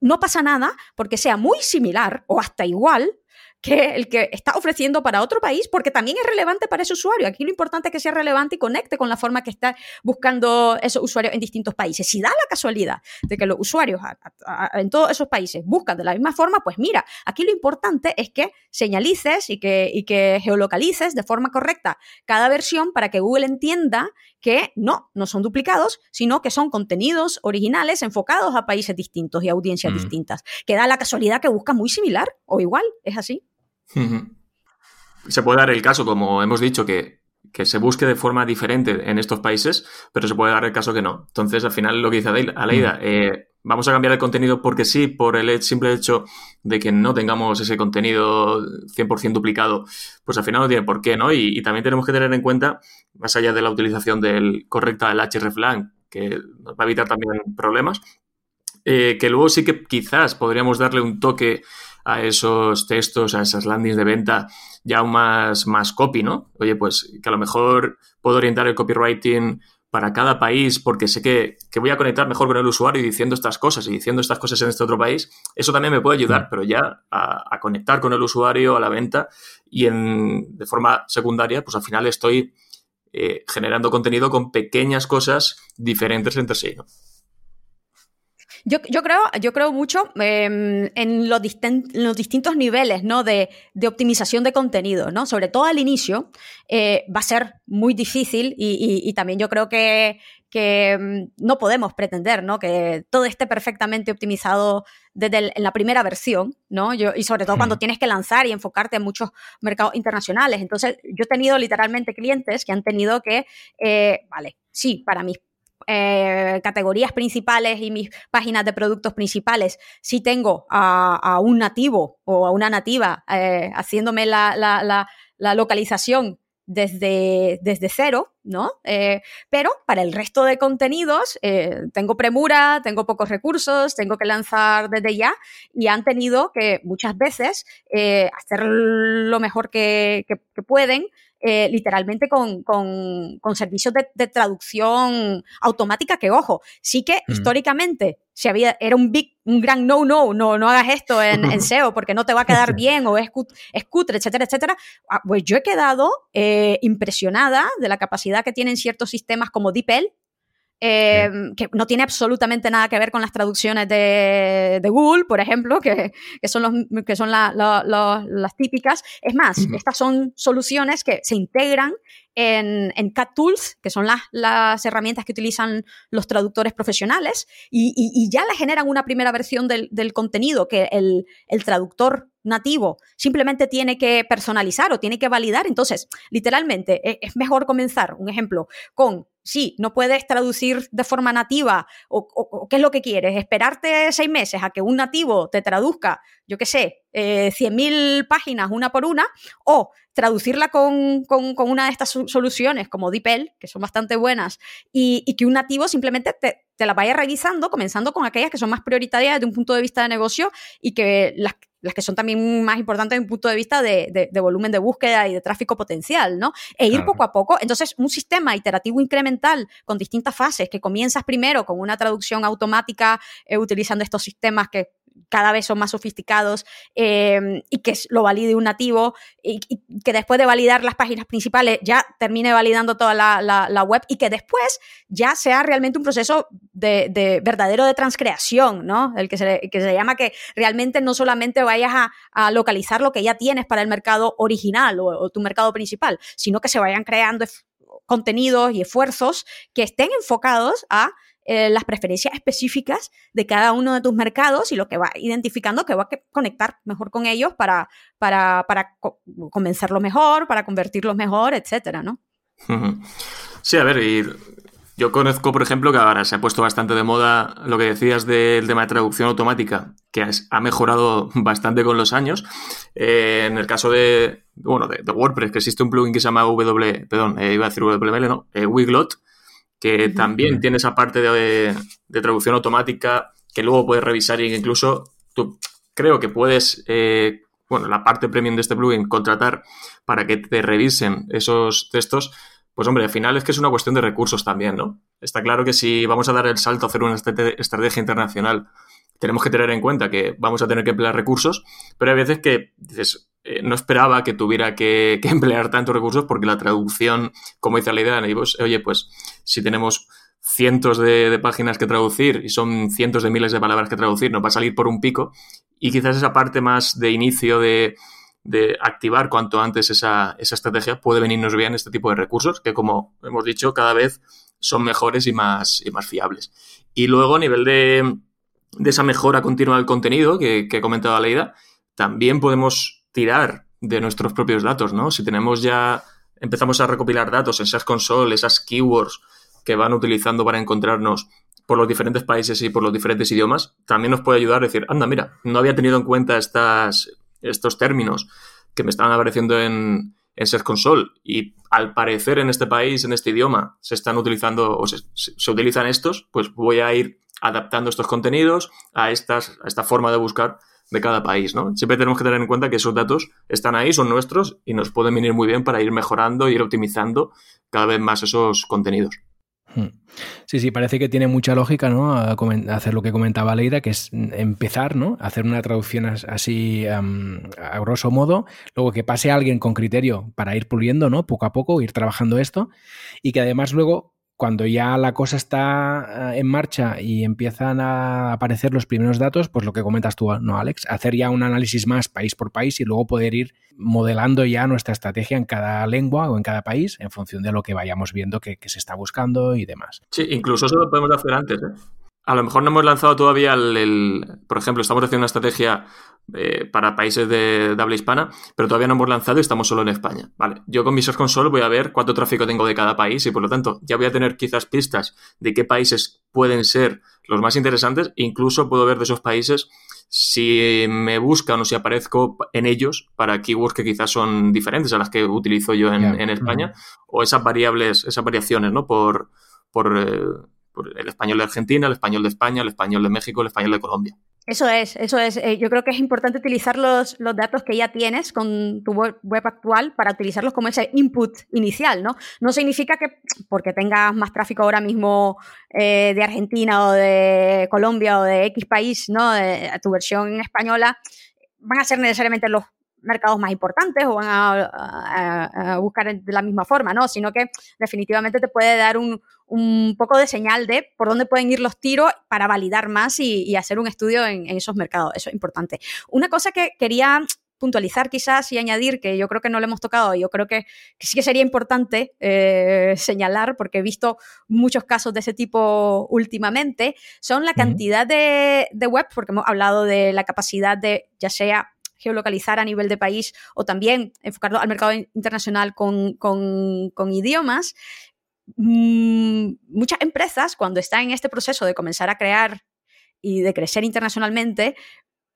no pasa nada porque sea muy similar o hasta igual que el que está ofreciendo para otro país, porque también es relevante para ese usuario. Aquí lo importante es que sea relevante y conecte con la forma que está buscando esos usuarios en distintos países. Si da la casualidad de que los usuarios a, a, a, en todos esos países buscan de la misma forma, pues mira, aquí lo importante es que señalices y que, y que geolocalices de forma correcta cada versión para que Google entienda que no, no son duplicados, sino que son contenidos originales enfocados a países distintos y audiencias mm. distintas. Que da la casualidad que busca muy similar o igual, es así. Se puede dar el caso, como hemos dicho, que, que, se busque de forma diferente en estos países, pero se puede dar el caso que no. Entonces, al final, lo que dice Aleida, eh, vamos a cambiar el contenido porque sí, por el simple hecho de que no tengamos ese contenido 100% duplicado, pues al final no tiene por qué, ¿no? Y, y, también tenemos que tener en cuenta, más allá de la utilización del correcta del hreflang, que nos va a evitar también problemas, eh, que luego sí que quizás podríamos darle un toque a esos textos, a esas landings de venta ya aún más, más copy, ¿no? Oye, pues que a lo mejor puedo orientar el copywriting para cada país porque sé que, que, voy a conectar mejor con el usuario diciendo estas cosas y diciendo estas cosas en este otro país, eso también me puede ayudar, pero ya a, a conectar con el usuario, a la venta y en, de forma secundaria, pues al final estoy eh, generando contenido con pequeñas cosas diferentes entre sí, ¿no? Yo, yo, creo, yo creo mucho eh, en, los en, los distintos niveles ¿no? de, de, optimización de contenido, ¿no? Sobre todo al inicio eh, va a ser muy difícil y, y, y también yo creo que, que, mm, no podemos pretender ¿no? que todo esté perfectamente optimizado desde el, en la primera versión, ¿no? Yo, y sobre todo cuando tienes que lanzar y enfocarte en muchos mercados internacionales. Entonces, yo he tenido literalmente clientes que han tenido que, eh, vale, sí, para mis eh, categorías principales y mis páginas de productos principales, si tengo a, un nativo o a una nativa eh, haciéndome la, la, localización desde, desde cero, ¿no? Eh, pero para el resto de contenidos tengo premura, tengo pocos recursos, tengo que lanzar desde ya y han tenido que muchas veces hacer lo mejor que, que pueden eh, literalmente con, con, con servicios de, de, traducción automática que, ojo, sí que mm. históricamente si había, era un big, un gran no, no, no, no hagas esto en, en SEO porque no te va a quedar bien o es, es cutre, etcétera, etcétera. Ah, pues yo he quedado eh, impresionada de la capacidad que tienen ciertos sistemas como DeepL eh, que no tiene absolutamente nada que ver con las traducciones de, de Google, por ejemplo, que, que son, los, que son la- la- la- las típicas. Es más, estas son soluciones que se integran en, en Cat Tools, que son las, las herramientas que utilizan los traductores profesionales, y, y- ya le generan una primera versión del, del contenido que el, el traductor nativo simplemente tiene que personalizar o tiene que validar. Entonces, literalmente, e- es mejor comenzar, un ejemplo, con, sí, no puedes traducir de forma nativa, o qué es lo que quieres, esperarte seis meses a que un nativo te traduzca, yo qué sé, eh, 100.000 páginas una por una, o traducirla con, con- con una de estas so- soluciones como DeepL, que son bastante buenas, y, y que un nativo simplemente te, te las vaya revisando, comenzando con aquellas que son más prioritarias desde un punto de vista de negocio y que las, las que son también más importantes desde un punto de vista de, de- de volumen de búsqueda y de tráfico potencial, ¿no? E ir Claro. poco a poco. Entonces, un sistema iterativo incremental con distintas fases, que comienzas primero con una traducción automática eh, utilizando estos sistemas que cada vez son más sofisticados eh, y que lo valide un nativo y, que después de validar las páginas principales ya termine validando toda la, web y que después ya sea realmente un proceso de, de verdadero de transcreación, ¿no? El que se, que se llama que realmente no solamente vayas a, localizar lo que ya tienes para el mercado original o, tu mercado principal, sino que se vayan creando contenidos y esfuerzos que estén enfocados a eh, las preferencias específicas de cada uno de tus mercados y lo que va identificando que va a conectar mejor con ellos para, para, para co- convencerlos mejor, para convertirlos mejor, etcétera, ¿no? Sí, a ver, y yo conozco, por ejemplo, que ahora se ha puesto bastante de moda lo que decías del tema de traducción automática, que ha mejorado bastante con los años. Eh, en el caso de, bueno, de, de WordPress, que existe un plugin que se llama W, perdón, eh, iba a decir WML, no, eh, Wiglot, que también tiene esa parte de, de traducción automática que luego puedes revisar y que incluso tú creo que puedes, eh, bueno, la parte premium de este plugin, contratar para que te revisen esos textos. Pues hombre, al final es que es una cuestión de recursos también, ¿no? Está claro que si vamos a dar el salto a hacer una estrate- estrategia internacional, tenemos que tener en cuenta que vamos a tener que emplear recursos, pero hay veces que dices, eh, no esperaba que tuviera que, emplear tantos recursos porque la traducción, como dice la idea de oye, pues si tenemos cientos de, páginas que traducir y son cientos de miles de palabras que traducir, nos va a salir por un pico y quizás esa parte más de inicio de, activar cuanto antes esa, estrategia puede venirnos bien este tipo de recursos que como hemos dicho cada vez son mejores y más, fiables. Y luego a nivel de, esa mejora continua del contenido que, que ha comentado Leida, también podemos tirar de nuestros propios datos, ¿no? Si tenemos ya, empezamos a recopilar datos en SaaS Console, esas keywords que van utilizando para encontrarnos por los diferentes países y por los diferentes idiomas, también nos puede ayudar a decir, anda, mira, no había tenido en cuenta estas, estos términos que me estaban apareciendo en, en Search Console y al parecer en este país, en este idioma, se están utilizando o se- se utilizan estos, pues voy a ir adaptando estos contenidos a, estas, a esta forma de buscar de cada país, ¿no? Siempre tenemos que tener en cuenta que esos datos están ahí, son nuestros y nos pueden venir muy bien para ir mejorando, ir optimizando cada vez más esos contenidos. Hmm. Sí, sí, parece que tiene mucha lógica, ¿no? A hacer lo que comentaba Leida, que es empezar, ¿no? A hacer una traducción as- así a grosso modo, luego que pase alguien con criterio para ir puliendo, ¿no? Poco a poco, ir trabajando esto, y que además luego, cuando ya la cosa está eh, en marcha y empiezan a aparecer los primeros datos, pues lo que comentas tú, ¿no, Alex? Hacer ya un análisis más país por país y luego poder ir modelando ya nuestra estrategia en cada lengua o en cada país en función de lo que vayamos viendo que, que se está buscando y demás. Sí, incluso eso lo podemos hacer antes. ¿eh? A lo mejor no hemos lanzado todavía el, el- por ejemplo, estamos haciendo una estrategia eh, para países de, de habla hispana, pero todavía no hemos lanzado y estamos solo en España. Vale, yo con mi Search Console voy a ver cuánto tráfico tengo de cada país y por lo tanto ya voy a tener quizás pistas de qué países pueden ser los más interesantes. Incluso puedo ver de esos países si me buscan o si aparezco en ellos para keywords que quizás son diferentes a las que utilizo yo en, España o esas variables, esas variaciones, ¿no? Por, por, eh, por el español de Argentina, el español de España, el español de México, el español de Colombia. Eso es, eso es. Eh, yo creo que es importante utilizar los, los datos que ya tienes con tu web, actual para utilizarlos como ese input inicial, ¿no? No significa que porque tengas más tráfico ahora mismo eh, de Argentina o de Colombia o de X país, ¿no? De, tu versión española, van a ser necesariamente los mercados más importantes o van a buscar de la misma forma, ¿no? Sino que definitivamente te puede dar un, un poco de señal de por dónde pueden ir los tiros para validar más y, y hacer un estudio en, en esos mercados. Eso es importante. Una cosa que quería puntualizar quizás y añadir, que yo creo que no lo hemos tocado, yo creo que, que sí que sería importante eh, señalar, porque he visto muchos casos de ese tipo últimamente, son la cantidad de, de webs, porque hemos hablado de la capacidad de, ya sea geolocalizar a nivel de país o también enfocarlo al mercado internacional con, con, con idiomas. Mm, muchas empresas, cuando están en este proceso de comenzar a crear y de crecer internacionalmente,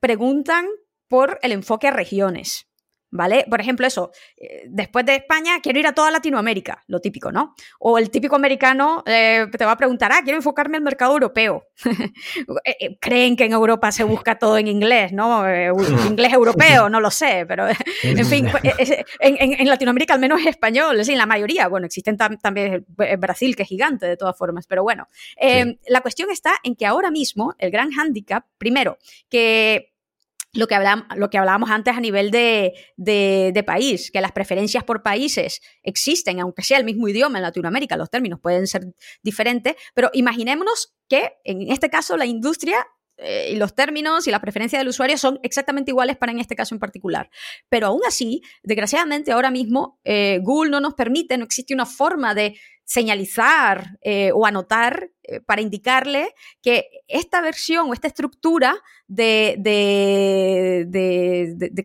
preguntan por el enfoque a regiones. ¿Vale? Por ejemplo, eso, eh, después de España quiero ir a toda Latinoamérica, lo típico, ¿no? O el típico americano eh, te va a preguntar, ah, quiero enfocarme al mercado europeo. Eh, Creen que en Europa se busca todo en inglés, ¿no? Eh, inglés europeo, no lo sé, pero en fin, pues, en, en- en Latinoamérica al menos es español, es decir, la mayoría, bueno, existen tam- también Brasil, que es gigante de todas formas, pero bueno, eh, la cuestión está en que ahora mismo el gran hándicap, primero, que lo que, hablam- lo que hablábamos antes a nivel de, país, que las preferencias por países existen, aunque sea el mismo idioma en Latinoamérica, los términos pueden ser diferentes, pero imaginémonos que en este caso la industria eh, y los términos y la preferencia del usuario son exactamente iguales para en este caso en particular. Pero aún así, desgraciadamente ahora mismo eh, Google no nos permite, no existe una forma de señalizar eh, o anotar para indicarle que esta versión o esta estructura de, de,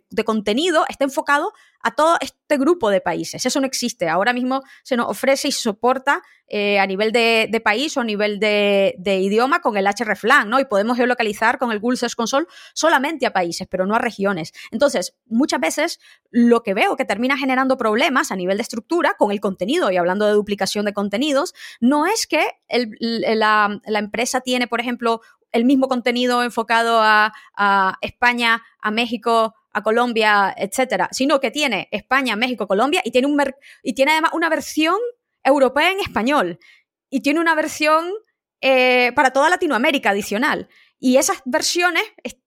de- contenido está enfocado a todo este grupo de países. Eso no existe. Ahora mismo se nos ofrece y soporta eh, a nivel de, país o a nivel de, de idioma con el hreflang, ¿no? Y podemos geolocalizar con el Google Search Console solamente a países, pero no a regiones. Entonces, muchas veces lo que veo que termina generando problemas a nivel de estructura con el contenido, y hablando de duplicación de contenidos, no es que el- la, la empresa tiene, por ejemplo, el mismo contenido enfocado a, a España, a México, a Colombia, etcétera, sino que tiene España, México, Colombia y tiene, un y tiene además una versión europea en español y tiene una versión eh, para toda Latinoamérica adicional. Y esas versiones es-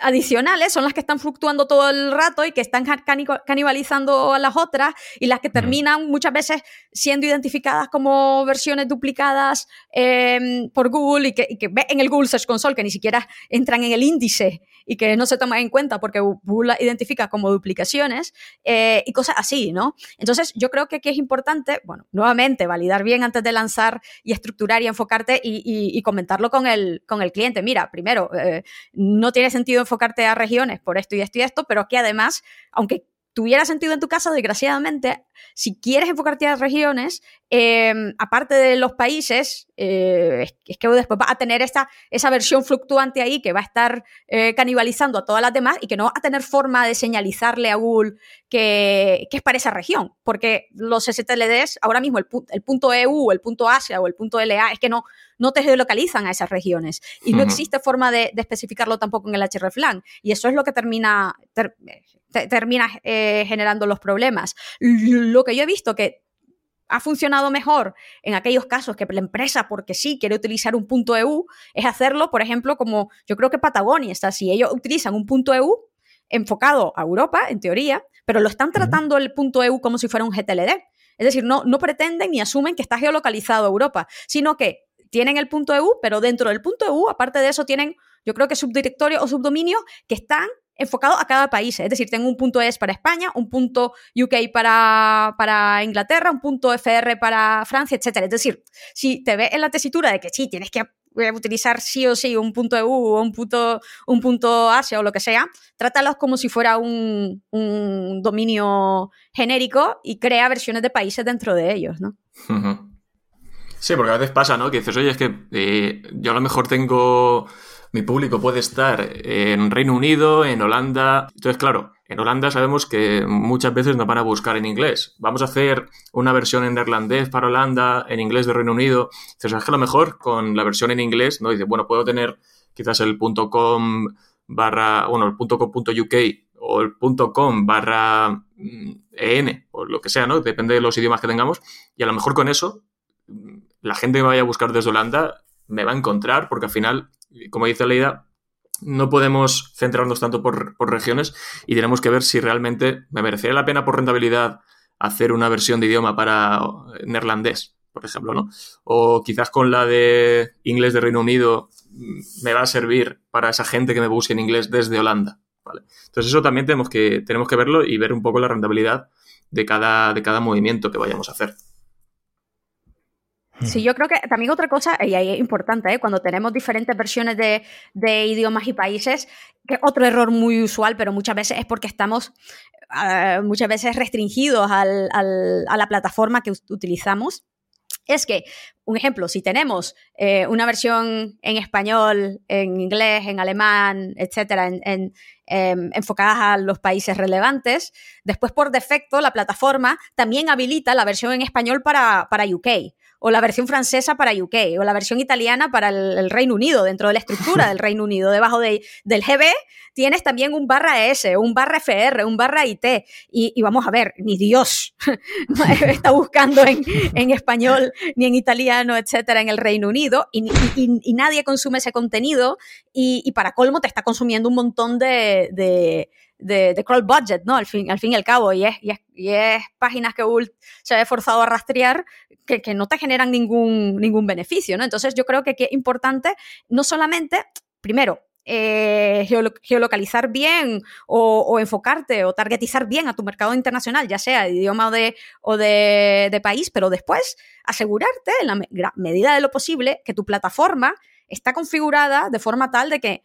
adicionales son las que están fluctuando todo el rato y que están ca- cani- canibalizando a las otras y las que terminan muchas veces siendo identificadas como versiones duplicadas eh, por Google y que, y que en el Google Search Console que ni siquiera entran en el índice y que no se toman en cuenta porque Google la identifica como duplicaciones eh, y cosas así, ¿no? Entonces yo creo que aquí es importante, bueno, nuevamente validar bien antes de lanzar y estructurar y enfocarte y, y- y comentarlo con el, con el cliente. Mira, primero, eh, no tiene sentido enfocarte a regiones por esto y esto y esto, pero que además, aunque tuviera sentido en tu caso, desgraciadamente, si quieres enfocarte a regiones, eh, aparte de los países, eh, es, que después vas a tener esta, esa versión fluctuante ahí que va a estar eh, canibalizando a todas las demás y que no vas a tener forma de señalizarle a Google que, que es para esa región, porque los STLDs, ahora mismo el, pu- el punto EU, el punto Asia o el punto LA, es que no, no te geolocalizan a esas regiones y no existe forma de, de especificarlo tampoco en el hreflang y eso es lo que termina, ter- te- termina eh, generando los problemas. Lo que yo he visto que ha funcionado mejor en aquellos casos que la empresa, porque sí, quiere utilizar un punto EU, es hacerlo, por ejemplo, como yo creo que Patagonia está, si ellos utilizan un punto EU enfocado a Europa, en teoría, pero lo están tratando el punto EU como si fuera un GTLD. Es decir, no, no pretenden ni asumen que está geolocalizado a Europa, sino que tienen el punto EU, pero dentro del punto EU, aparte de eso, tienen, yo creo que subdirectorios o subdominios que están enfocados a cada país. Es decir, tengo un punto ES para España, un punto UK para, para Inglaterra, un punto FR para Francia, etcétera. Es decir, si te ves en la tesitura de que sí, tienes que utilizar sí o sí un punto EU o un punto, un punto Asia o lo que sea, trátalos como si fuera un, un dominio genérico y crea versiones de países dentro de ellos, ¿no? Sí, porque a veces pasa, ¿no? Que dices, oye, es que eh, yo a lo mejor tengo. Mi público puede estar en Reino Unido, en Holanda. Entonces, claro, en Holanda sabemos que muchas veces nos van a buscar en inglés. Vamos a hacer una versión en neerlandés para Holanda, en inglés de Reino Unido. Entonces, a lo mejor con la versión en inglés, ¿no? Dice, bueno, puedo tener quizás el .com barra, bueno, el .com.uk o el .com barra mm, en o lo que sea, ¿no? Depende de los idiomas que tengamos. Y a lo mejor con eso la gente que me vaya a buscar desde Holanda me va a encontrar, porque al final, como dice Leida, no podemos centrarnos tanto por, regiones y tenemos que ver si realmente me merecería la pena por rentabilidad hacer una versión de idioma para neerlandés por ejemplo, ¿no? O quizás con la de inglés de Reino Unido mm, me va a servir para esa gente que me busque en inglés desde Holanda, ¿vale? Entonces eso también tenemos que, tenemos que verlo y ver un poco la rentabilidad de cada, de cada movimiento que vayamos a hacer. Sí, yo creo que también otra cosa, y ahí es importante, ¿eh? cuando tenemos diferentes versiones de, de idiomas y países, que otro error muy usual, pero muchas veces es porque estamos eh, muchas veces restringidos al- al- a la plataforma que utilizamos. Es que, un ejemplo, si tenemos eh, una versión en español, en inglés, en alemán, etcétera, en- en, em, enfocadas a los países relevantes, después por defecto la plataforma también habilita la versión en español para, para UK o la versión francesa para UK, o la versión italiana para el, Reino Unido, dentro de la estructura del Reino Unido. Debajo de- del GB tienes también un barra S, un barra FR, un barra IT. Y, vamos a ver, ni Dios está buscando en, en español, ni en italiano, etcétera, en el Reino Unido, y, y- nadie consume ese contenido, y, y para colmo te está consumiendo un montón de, de, de, de crawl budget, ¿no? Al fin, al fin y al cabo, y es, y es, y es páginas que Google se ha esforzado a rastrear que, que no te generan ningún, ningún beneficio, ¿no? Entonces yo creo que, que es importante no solamente, primero, eh, geolo- geolocalizar bien o, enfocarte o targetizar bien a tu mercado internacional, ya sea de idioma o de, o de, de país, pero después asegurarte, en la medida de lo posible, que tu plataforma está configurada de forma tal de que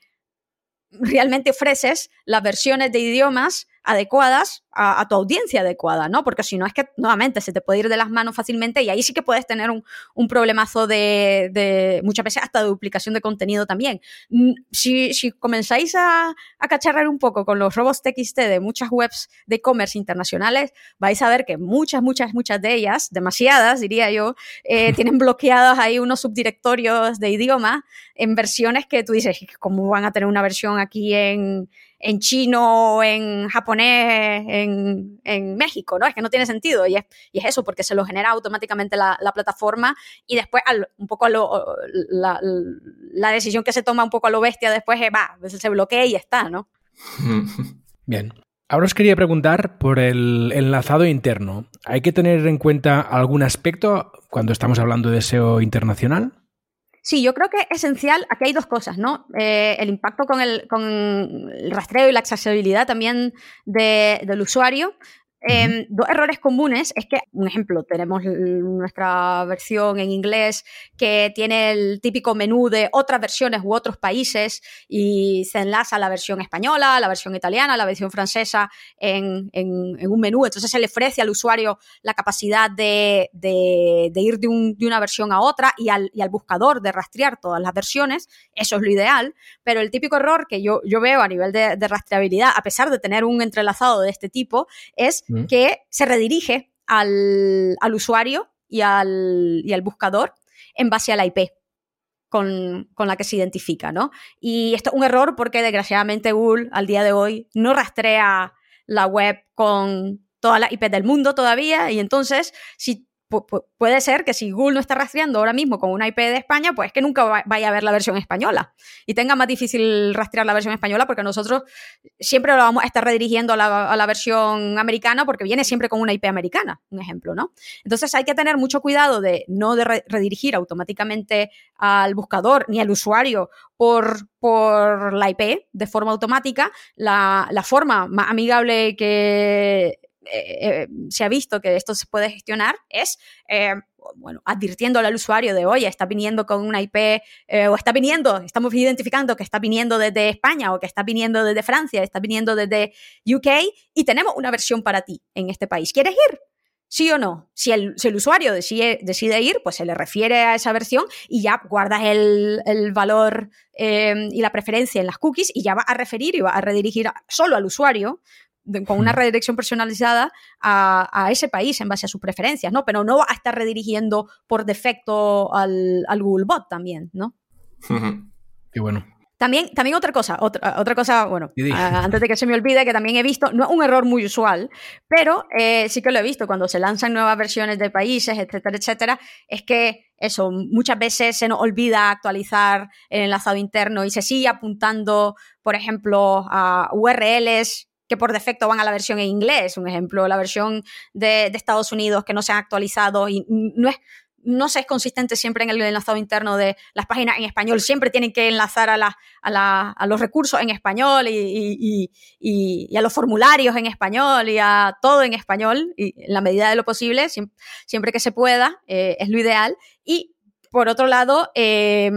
realmente ofreces las versiones de idiomas adecuadas a, a tu audiencia adecuada, ¿no? Porque si no es que nuevamente se te puede ir de las manos fácilmente y ahí sí que puedes tener un, un problemazo de, de muchas veces hasta de duplicación de contenido también. Mm, Si, si comenzáis a, a cacharrar un poco con los robots TXT de muchas webs de e-commerce internacionales, vais a ver que muchas, muchas, muchas de ellas, demasiadas diría yo, eh, tienen bloqueados ahí unos subdirectorios de idioma en versiones que tú dices, ¿cómo van a tener una versión aquí en, en chino, en japonés, en, en México? ¿no? Es que no tiene sentido. Y es, y es eso, porque se lo genera automáticamente la, la plataforma y después un poco la, la decisión que se toma un poco a lo bestia después es, va, se bloquea y está, ¿no? Bien. Ahora os quería preguntar por el enlazado interno. ¿Hay que tener en cuenta algún aspecto cuando estamos hablando de SEO internacional? Sí, yo creo que es esencial, aquí hay dos cosas, ¿no? Eh, el impacto con el, con el rastreo y la accesibilidad también de- del usuario. Eh, Dos errores comunes es que, un ejemplo, tenemos nuestra versión en inglés que tiene el típico menú de otras versiones u otros países y se enlaza la versión española, la versión italiana, la versión francesa en, en- un menú. Entonces se le ofrece al usuario la capacidad de, de- ir de, un- de una versión a otra y al, y al buscador de rastrear todas las versiones. Eso es lo ideal. Pero el típico error que yo, yo veo a nivel de rastreabilidad, a pesar de tener un entrelazado de este tipo, es Que se redirige al, al usuario y al, y al buscador en base a la IP. Con, con la que se identifica, ¿no? Y esto es un error porque desgraciadamente Google al día de hoy no rastrea la web con todas las IP del mundo todavía y entonces si puede ser que si Google no está rastreando ahora mismo con una IP de España, pues que nunca va- vaya a ver la versión española y tenga más difícil rastrear la versión española porque nosotros siempre lo vamos a estar redirigiendo a la, a la versión americana porque viene siempre con una IP americana, un ejemplo, ¿no? Entonces hay que tener mucho cuidado de no de re- redirigir automáticamente al buscador ni al usuario por, por la IP de forma automática. La, la forma más amigable que eh, eh, se ha visto que esto se puede gestionar es eh, bueno, advirtiéndole al usuario de, oye, está viniendo con una IP o está viniendo, estamos identificando que está viniendo desde España o que está viniendo desde Francia, está viniendo desde UK y tenemos una versión para ti en este país. ¿Quieres ir? ¿Sí o no? Si el, si el usuario decide, decide ir, pues se le refiere a esa versión y ya guardas el, el valor y la preferencia en las cookies y ya va a referir y va a redirigir solo al usuario de- con una redirección personalizada a, a ese país en base a sus preferencias, ¿no? Pero no va a estar redirigiendo por defecto al, al Google Bot también, ¿no? Y bueno. También, también otra cosa, otra, otra cosa, bueno, a- antes de que se me olvide, que también he visto, no es un error muy usual, pero eh, sí que lo he visto cuando se lanzan nuevas versiones de países, etcétera, etcétera, es que eso, muchas veces se nos olvida actualizar el enlazado interno y se sigue apuntando, por ejemplo, a URLs que por defecto van a la versión en inglés, un ejemplo, la versión de, Estados Unidos que no se han actualizado y no es no se es consistente siempre en el enlazado interno de las páginas en español, siempre tienen que enlazar a, la, a, la, a los recursos en español y, y, y, a los formularios en español y a todo en español, y en la medida de lo posible, siempre, que se pueda, eh, es lo ideal. Y por otro lado, eh,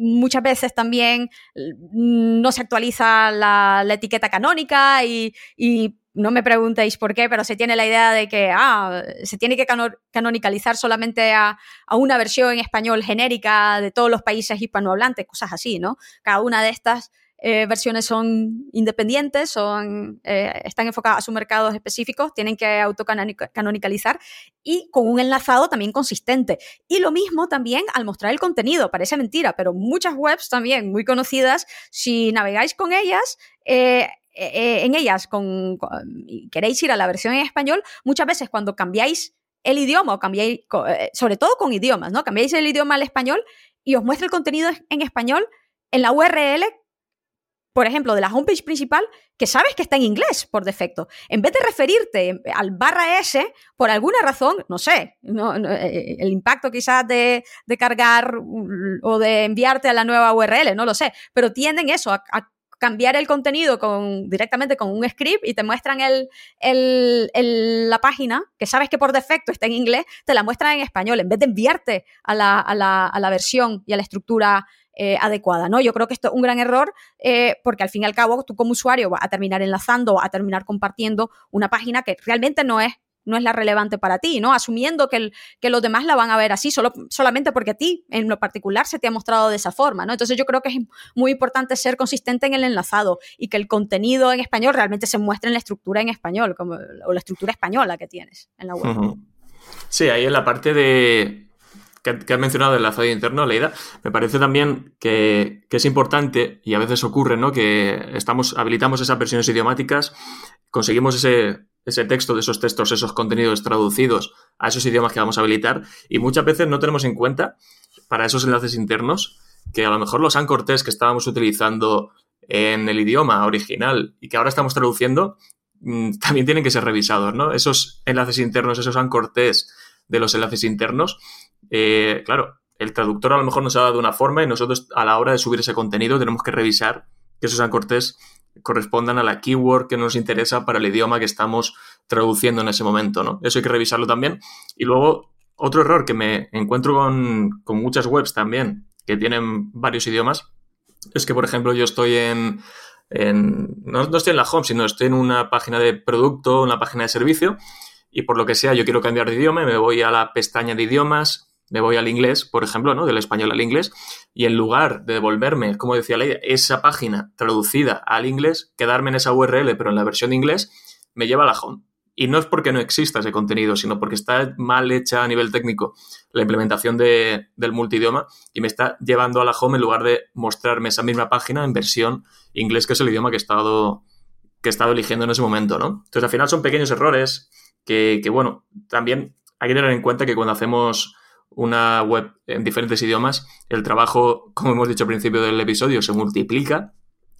muchas veces también mm, no se actualiza la, etiqueta canónica y, y, no me preguntéis por qué, pero se tiene la idea de que ah, se tiene que canonicalizar solamente a, a, una versión en español genérica de todos los países hispanohablantes, cosas así, ¿no? Cada una de estas eh, versiones son independientes, son, eh, están enfocadas a sus mercados específicos, tienen que autocanonicalizar y con un enlazado también consistente. Y lo mismo también al mostrar el contenido, parece mentira, pero muchas webs también muy conocidas, si navegáis con ellas, eh, eh, en ellas con, con, queréis ir a la versión en español, muchas veces cuando cambiáis el idioma o cambiáis, eh, sobre todo con idiomas, ¿no? Cambiáis el idioma al español y os muestra el contenido en español en la URL, por ejemplo, de la homepage principal, que sabes que está en inglés por defecto. En vez de referirte al barra S, por alguna razón, no sé, no, no, eh, el impacto quizás de, de, cargar o de enviarte a la nueva URL, no lo sé, pero tienden eso, a, a cambiar el contenido con, directamente con un script y te muestran el, el, el, la página, que sabes que por defecto está en inglés, te la muestran en español, en vez de enviarte a la, a la, a la versión y a la estructura eh, adecuada, ¿no? Yo creo que esto es un gran error eh, porque al fin y al cabo tú como usuario vas a terminar enlazando, a terminar compartiendo una página que realmente no es no es la relevante para ti, ¿no? Asumiendo que, los demás la van a ver así, solo, solamente porque a ti en lo particular se te ha mostrado de esa forma, ¿no? Entonces yo creo que es muy importante ser consistente en el enlazado y que el contenido en español realmente se muestre en la estructura en español, como, o la estructura española que tienes en la web. Sí, ahí en la parte de que, has mencionado del enlazado interno, Leida, me parece también que, es importante, y a veces ocurre, ¿no? Que estamos, habilitamos esas versiones idiomáticas, conseguimos ese texto de esos textos, esos contenidos traducidos a esos idiomas que vamos a habilitar y muchas veces no tenemos en cuenta para esos enlaces internos que a lo mejor los ancortés que estábamos utilizando en el idioma original y que ahora estamos traduciendo mmm, también tienen que ser revisados, ¿no? Esos enlaces internos, esos ancortés de los enlaces internos, eh, claro, el traductor a lo mejor nos ha dado una forma y nosotros a la hora de subir ese contenido tenemos que revisar que esos ancortés correspondan a la keyword que nos interesa para el idioma que estamos traduciendo en ese momento, ¿no? Eso hay que revisarlo también. Y luego, otro error que me encuentro con, con muchas webs también que tienen varios idiomas es que, por ejemplo, yo estoy en, en no, no, estoy en la home, sino estoy en una página de producto, una página de servicio, y por lo que sea yo quiero cambiar de idioma, me voy a la pestaña de idiomas, me voy al inglés, por ejemplo, ¿no? Del español al inglés, y en lugar de devolverme, como decía Leia, esa página traducida al inglés, quedarme en esa URL, pero en la versión inglés, me lleva a la home. Y no es porque no exista ese contenido, sino porque está mal hecha a nivel técnico la implementación de, del multidioma y me está llevando a la home en lugar de mostrarme esa misma página en versión inglés, que es el idioma que he estado, que he estado eligiendo en ese momento, ¿no? Entonces, al final son pequeños errores que bueno, también hay que tener en cuenta que cuando hacemos una web en diferentes idiomas, el trabajo, como hemos dicho al principio del episodio, se multiplica.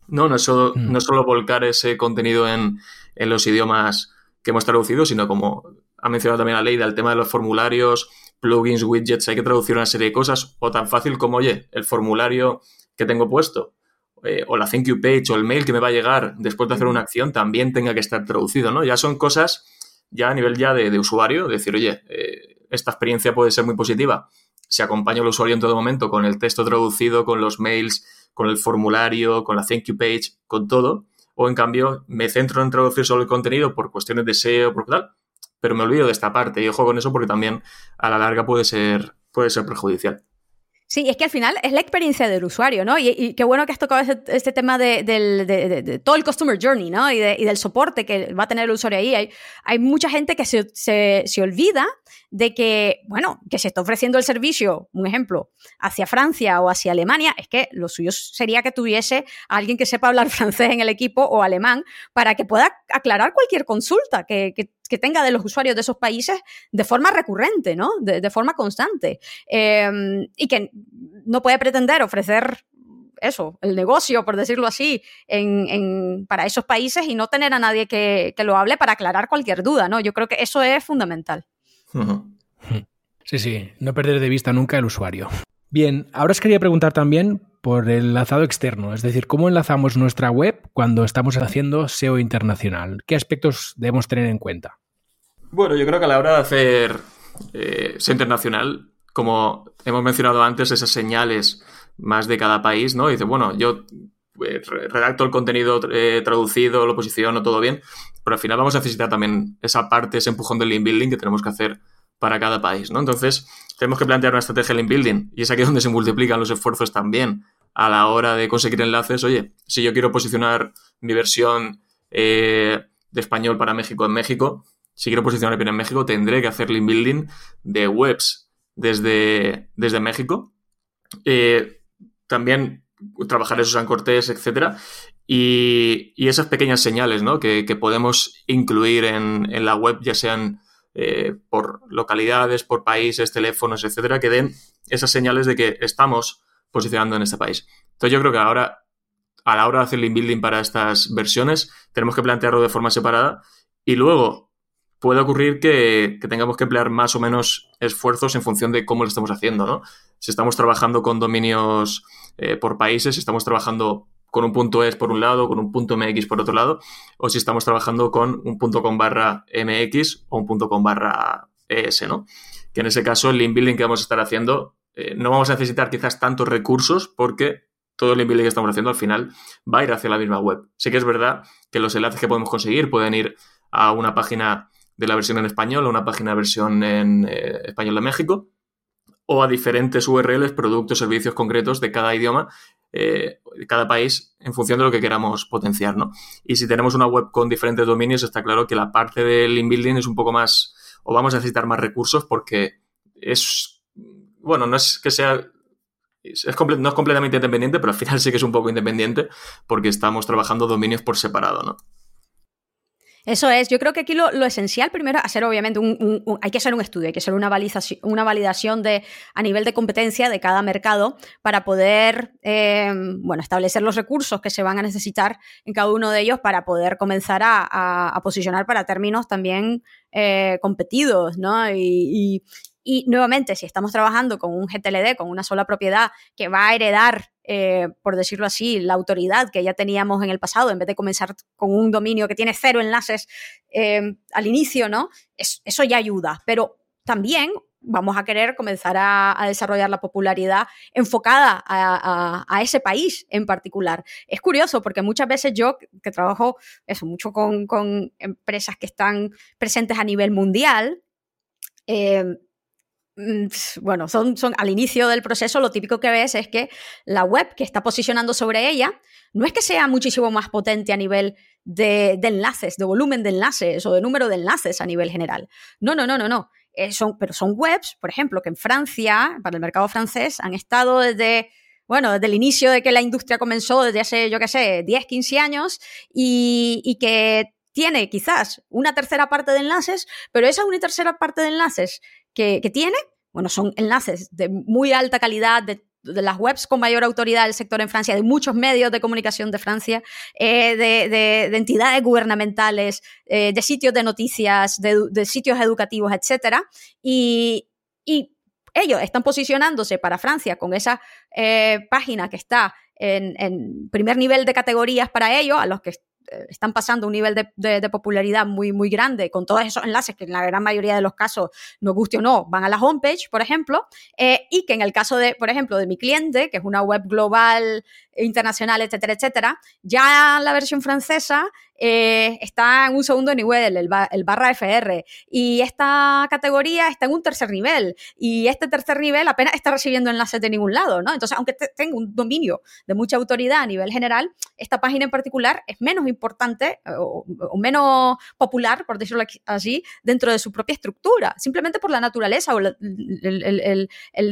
No, no es solo, mm. no es solo volcar ese contenido en, en, los idiomas que hemos traducido, sino como ha mencionado también la ley del tema de los formularios, plugins, widgets, hay que traducir una serie de cosas, o tan fácil como, oye, el formulario que tengo puesto, eh, o la thank you page, o el mail que me va a llegar después de hacer una acción, también tenga que estar traducido, ¿no? Ya son cosas ya a nivel ya de, de usuario, decir, oye, eh, esta experiencia puede ser muy positiva si acompaño al usuario en todo momento con el texto traducido, con los mails, con el formulario, con la thank you page, con todo. O en cambio, me centro en traducir solo el contenido por cuestiones de SEO, por tal, pero me olvido de esta parte y ojo con eso porque también a la larga puede ser, puede ser perjudicial. Sí, es que al final es la experiencia del usuario, ¿no? Y, qué bueno que has tocado este, tema de, de, de, todo el customer journey, ¿no? Y, y, del soporte que va a tener el usuario ahí. Hay, hay mucha gente que se, se, se, olvida de que, bueno, que se está ofreciendo el servicio, un ejemplo, hacia Francia o hacia Alemania, es que lo suyo sería que tuviese a alguien que sepa hablar francés en el equipo o alemán para que pueda aclarar cualquier consulta que, que tenga de los usuarios de esos países de forma recurrente, ¿no? De, forma constante. Eh, y que no puede pretender ofrecer eso, el negocio, por decirlo así, en, en, para esos países y no tener a nadie que, que, lo hable para aclarar cualquier duda, ¿no? Yo creo que eso es fundamental. Uh -huh. Sí, sí, no perder de vista nunca el usuario. Bien, ahora os quería preguntar también por el enlazado externo, es decir, cómo enlazamos nuestra web cuando estamos haciendo SEO internacional. ¿Qué aspectos debemos tener en cuenta? Bueno, yo creo que a la hora de hacer eh, SEO internacional, como hemos mencionado antes, esas señales más de cada país, ¿no? dice, bueno, yo redacto el contenido eh, traducido, lo posiciono, todo bien, pero al final vamos a necesitar también esa parte, ese empujón del link building que tenemos que hacer para cada país, ¿no? Entonces, tenemos que plantear una estrategia de link building y es aquí donde se multiplican los esfuerzos también a la hora de conseguir enlaces. Oye, si yo quiero posicionar mi versión eh, de español para México en México, si quiero posicionar bien en México, tendré que hacer link building de webs desde, desde México. Eh, también trabajar esos ancortés, etcétera. Y, y, esas pequeñas señales ¿no? que, que podemos incluir en, en, la web, ya sean eh, por localidades, por países, teléfonos, etcétera, que den esas señales de que estamos posicionando en este país. Entonces yo creo que ahora, a la hora de hacer link building para estas versiones, tenemos que plantearlo de forma separada y luego puede ocurrir que, que, tengamos que emplear más o menos esfuerzos en función de cómo lo estamos haciendo, ¿no? Si estamos trabajando con dominios eh, por países, si estamos trabajando con un punto es por un lado, con un punto MX por otro lado, o si estamos trabajando con un punto con barra MX o un punto con barra ES, ¿no? Que en ese caso el link building que vamos a estar haciendo eh, no vamos a necesitar quizás tantos recursos porque todo el link building que estamos haciendo al final va a ir hacia la misma web. Sí que es verdad que los enlaces que podemos conseguir pueden ir a una página de la versión en español o una página de versión en eh, español de México o a diferentes URLs, productos, servicios concretos de cada idioma, eh, cada país, en función de lo que queramos potenciar, ¿no? Y si tenemos una web con diferentes dominios, está claro que la parte del link building es un poco más, o vamos a necesitar más recursos porque es, bueno, no es que sea es no es completamente independiente, pero al final sí que es un poco independiente porque estamos trabajando dominios por separado, ¿no? Eso es, yo creo que aquí lo, lo esencial primero es hacer obviamente un, hay que hacer un estudio, hay que hacer una validación, una validación de, a nivel de competencia de cada mercado para poder eh, bueno, establecer los recursos que se van a necesitar en cada uno de ellos para poder comenzar a, a, a posicionar para términos también eh, competidos, ¿no? Y, y, y nuevamente, si estamos trabajando con un GTLD, con una sola propiedad que va a heredar eh, por decirlo así, la autoridad que ya teníamos en el pasado, en vez de comenzar con un dominio que tiene cero enlaces eh, al inicio, ¿no? Es, eso ya ayuda, pero también vamos a querer comenzar a, desarrollar la popularidad enfocada a, ese país en particular. Es curioso porque muchas veces yo, que trabajo eso, mucho con, con empresas que están presentes a nivel mundial, eh, bueno, son, al inicio del proceso lo típico que ves es que la web que está posicionando sobre ella no es que sea muchísimo más potente a nivel de, de enlaces, de volumen de enlaces o de número de enlaces a nivel general. No, no, no, no, no. Eh, son, pero son webs, por ejemplo, que en Francia, para el mercado francés, han estado desde, bueno, desde el inicio de que la industria comenzó, desde hace, yo qué sé, 10, 15 años, y, y que tiene quizás una tercera parte de enlaces, pero esa una tercera parte de enlaces que, que tiene, bueno, son enlaces de muy alta calidad, de, de, las webs con mayor autoridad del sector en Francia, de muchos medios de comunicación de Francia, eh, de, de, de, entidades gubernamentales, eh, de sitios de noticias, de, sitios educativos, etc. Y, y, ellos están posicionándose para Francia con esa eh, página que está en, en, primer nivel de categorías para ellos, a los que están pasando un nivel de, de, de, popularidad muy, muy grande con todos esos enlaces que en la gran mayoría de los casos, nos guste o no, van a la homepage, por ejemplo, eh, y que en el caso de, por ejemplo, de mi cliente, que es una web global, internacional, etcétera, etcétera, ya la versión francesa eh, está en un segundo nivel, el, el, barra FR, y esta categoría está en un tercer nivel, y este tercer nivel apenas está recibiendo enlaces de ningún lado, ¿no? Entonces, aunque tenga un dominio de mucha autoridad a nivel general, esta página en particular es menos importante o, o menos popular, por decirlo así, dentro de su propia estructura, simplemente por la naturaleza o el,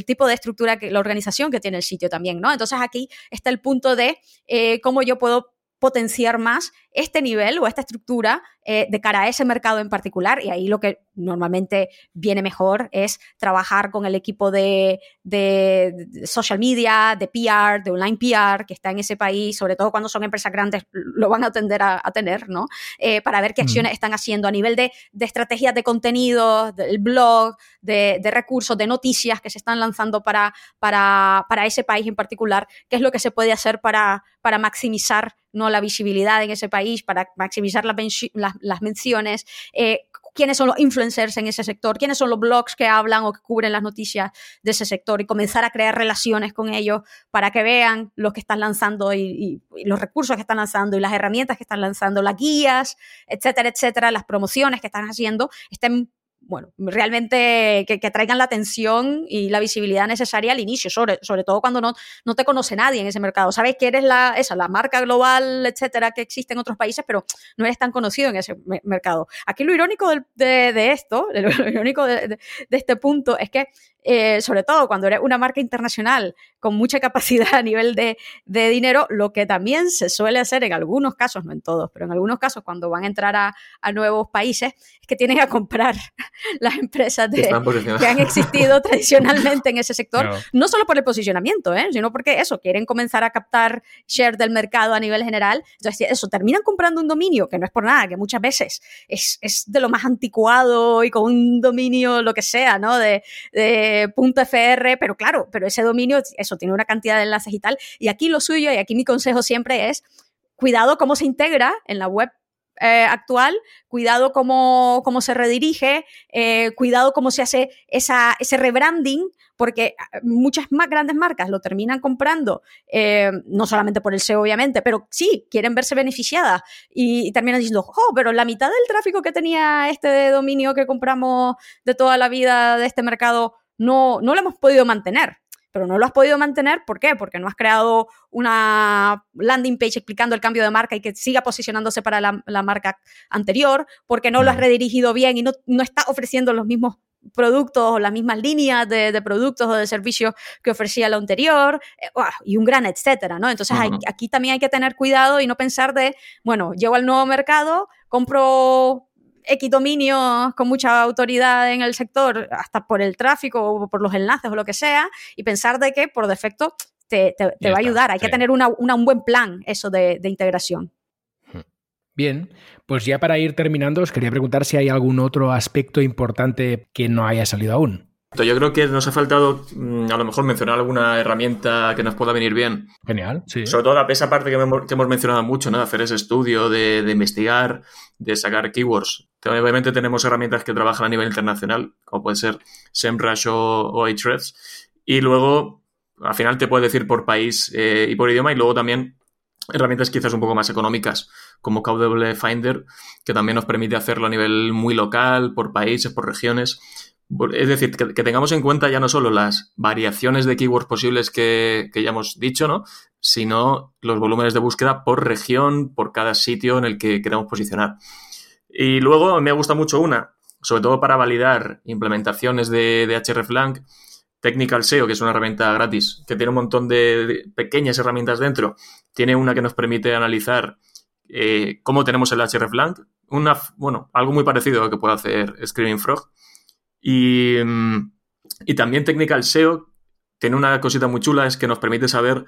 tipo de estructura, que la organización que tiene el sitio también, ¿no? Entonces, aquí está el punto de eh, cómo yo puedo potenciar más este nivel o esta estructura eh, de cara a ese mercado en particular. Y ahí lo que normalmente viene mejor es trabajar con el equipo de, de- de social media, de PR, de online PR, que está en ese país, sobre todo cuando son empresas grandes, lo van a tender a, a tener, ¿no? Eh, para ver qué Mm. acciones están haciendo a nivel de, de estrategias de contenido, del blog, de, de recursos, de noticias que se están lanzando para, para, para ese país en particular, qué es lo que se puede hacer para, para maximizar ¿no? la visibilidad en ese país, para maximizar las, menci- las, menciones, eh, quiénes son los influencers en ese sector, quiénes son los blogs que hablan o que cubren las noticias de ese sector y comenzar a crear relaciones con ellos para que vean lo que están lanzando y- y los recursos que están lanzando y las herramientas que están lanzando, las guías, etcétera, etcétera, las promociones que están haciendo, estén bueno, realmente que, que traigan la atención y la visibilidad necesaria al inicio, sobre, todo cuando no, no te conoce nadie en ese mercado. Sabes que eres la, esa, la marca global, etcétera, que existe en otros países, pero no eres tan conocido en ese me- mercado. Aquí lo irónico de, esto, lo, irónico de, este punto es que, eh, sobre todo cuando eres una marca internacional con mucha capacidad a nivel de, de dinero, lo que también se suele hacer en algunos casos, no en todos, pero en algunos casos cuando van a entrar a, a nuevos países, es que tienen que comprar las empresas Que de, que han existido tradicionalmente en ese sector, no solo por el posicionamiento, ¿eh? sino porque eso, quieren comenzar a captar share del mercado a nivel general. Entonces, eso, terminan comprando un dominio, que no es por nada, que muchas veces es, es de lo más anticuado y con un dominio, lo que sea, ¿no? De, de punto .fr, pero claro, pero ese dominio, eso, tiene una cantidad de enlaces y tal. Y aquí lo suyo, y aquí mi consejo siempre es, cuidado cómo se integra en la web eh, actual, cuidado cómo, cómo se redirige, eh, cuidado cómo se hace esa, ese rebranding, porque ah, muchas más grandes marcas lo terminan comprando, eh, no solamente por el SEO, obviamente, pero sí, quieren verse beneficiadas y, y terminan diciendo, oh, pero la mitad del tráfico que tenía este dominio que compramos de toda la vida de este mercado no, no lo hemos podido mantener. Pero no lo has podido mantener, ¿por qué? Porque no has creado una landing page explicando el cambio de marca y que siga posicionándose para la, la marca anterior, porque no lo has Mm. redirigido bien y no, no está ofreciendo los mismos productos o las mismas líneas de, de productos o de servicios que ofrecía la anterior eh, y un gran etcétera, ¿no? Entonces hay- aquí también hay que tener cuidado y no pensar de, bueno, llego al nuevo mercado, compro X dominios con mucha autoridad en el sector, hasta por el tráfico o por los enlaces o lo que sea, y pensar de que por defecto te, te- te va a ayudar. Hay sí. que tener una- una- un buen plan eso de, de integración. Bien, pues ya para ir terminando, os quería preguntar si hay algún otro aspecto importante que no haya salido aún. Yo creo que nos ha faltado mm, a lo mejor mencionar alguna herramienta que nos pueda venir bien. Genial, sí. Sobre todo esa parte que hemos, que hemos mencionado mucho, ¿no? De hacer ese estudio, de, de investigar, de sacar keywords. Obviamente tenemos herramientas que trabajan a nivel internacional, como puede ser SEMrush o, o Ahrefs. Y luego, al final te puede decir por país eh, y por idioma, y luego también herramientas quizás un poco más económicas, como KW Finder, que también nos permite hacerlo a nivel muy local, por países, por regiones. Es decir, que, tengamos en cuenta ya no solo las variaciones de keywords posibles que, ya hemos dicho, ¿no? sino los volúmenes de búsqueda por región, por cada sitio en el que queramos posicionar. Y luego me gusta mucho una, sobre todo para validar implementaciones de, de hreflang, Technical SEO, que es una herramienta gratis, que tiene un montón de, de pequeñas herramientas dentro. Tiene una que nos permite analizar eh, cómo tenemos el hreflang, una, bueno, algo muy parecido a lo que puede hacer Screaming Frog. Y, mm, y también Technical SEO tiene una cosita muy chula, es que nos permite saber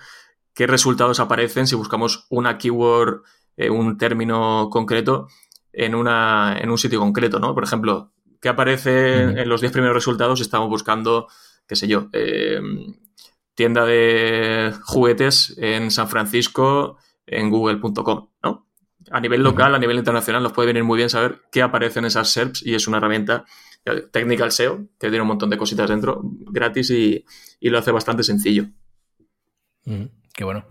qué resultados aparecen si buscamos una keyword, eh, un término concreto en, una, en un sitio concreto, ¿no? Por ejemplo, ¿qué aparece en los 10 primeros resultados si estamos buscando, qué sé yo, eh, tienda de juguetes en San Francisco en google.com, ¿no? A nivel local, a nivel internacional, nos puede venir muy bien saber qué aparece en esas SERPs y es una herramienta Technical SEO que tiene un montón de cositas dentro gratis y, y lo hace bastante sencillo. Mm, qué bueno.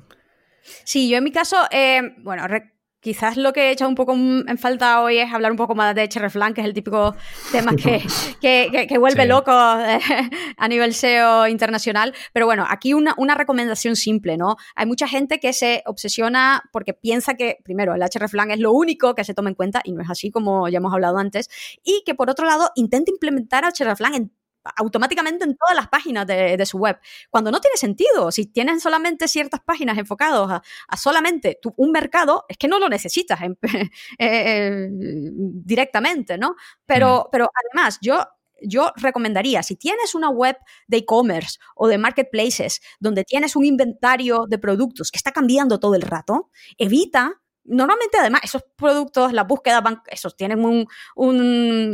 Sí, yo en mi caso, eh, bueno, re- quizás lo que he hecho un poco en falta hoy es hablar un poco más de hreflang, que es el típico tema que, que, que- que vuelve Sí. loco eh, a nivel SEO internacional. Pero bueno, aquí una, una recomendación simple, ¿no? Hay mucha gente que se obsesiona porque piensa que, primero, el hreflang es lo único que se toma en cuenta y no es así como ya hemos hablado antes. Y que por otro lado, intenta implementar hreflang en automáticamente en todas las páginas de, de, su web, cuando no tiene sentido. Si tienen solamente ciertas páginas enfocadas a, a solamente tu, un mercado, es que no lo necesitas eh, eh, directamente, ¿no? Pero, mm. pero además, yo yo recomendaría, si tienes una web de e-commerce o de marketplaces donde tienes un inventario de productos que está cambiando todo el rato, evita normalmente además esos productos, las búsquedas van, esos tienen un,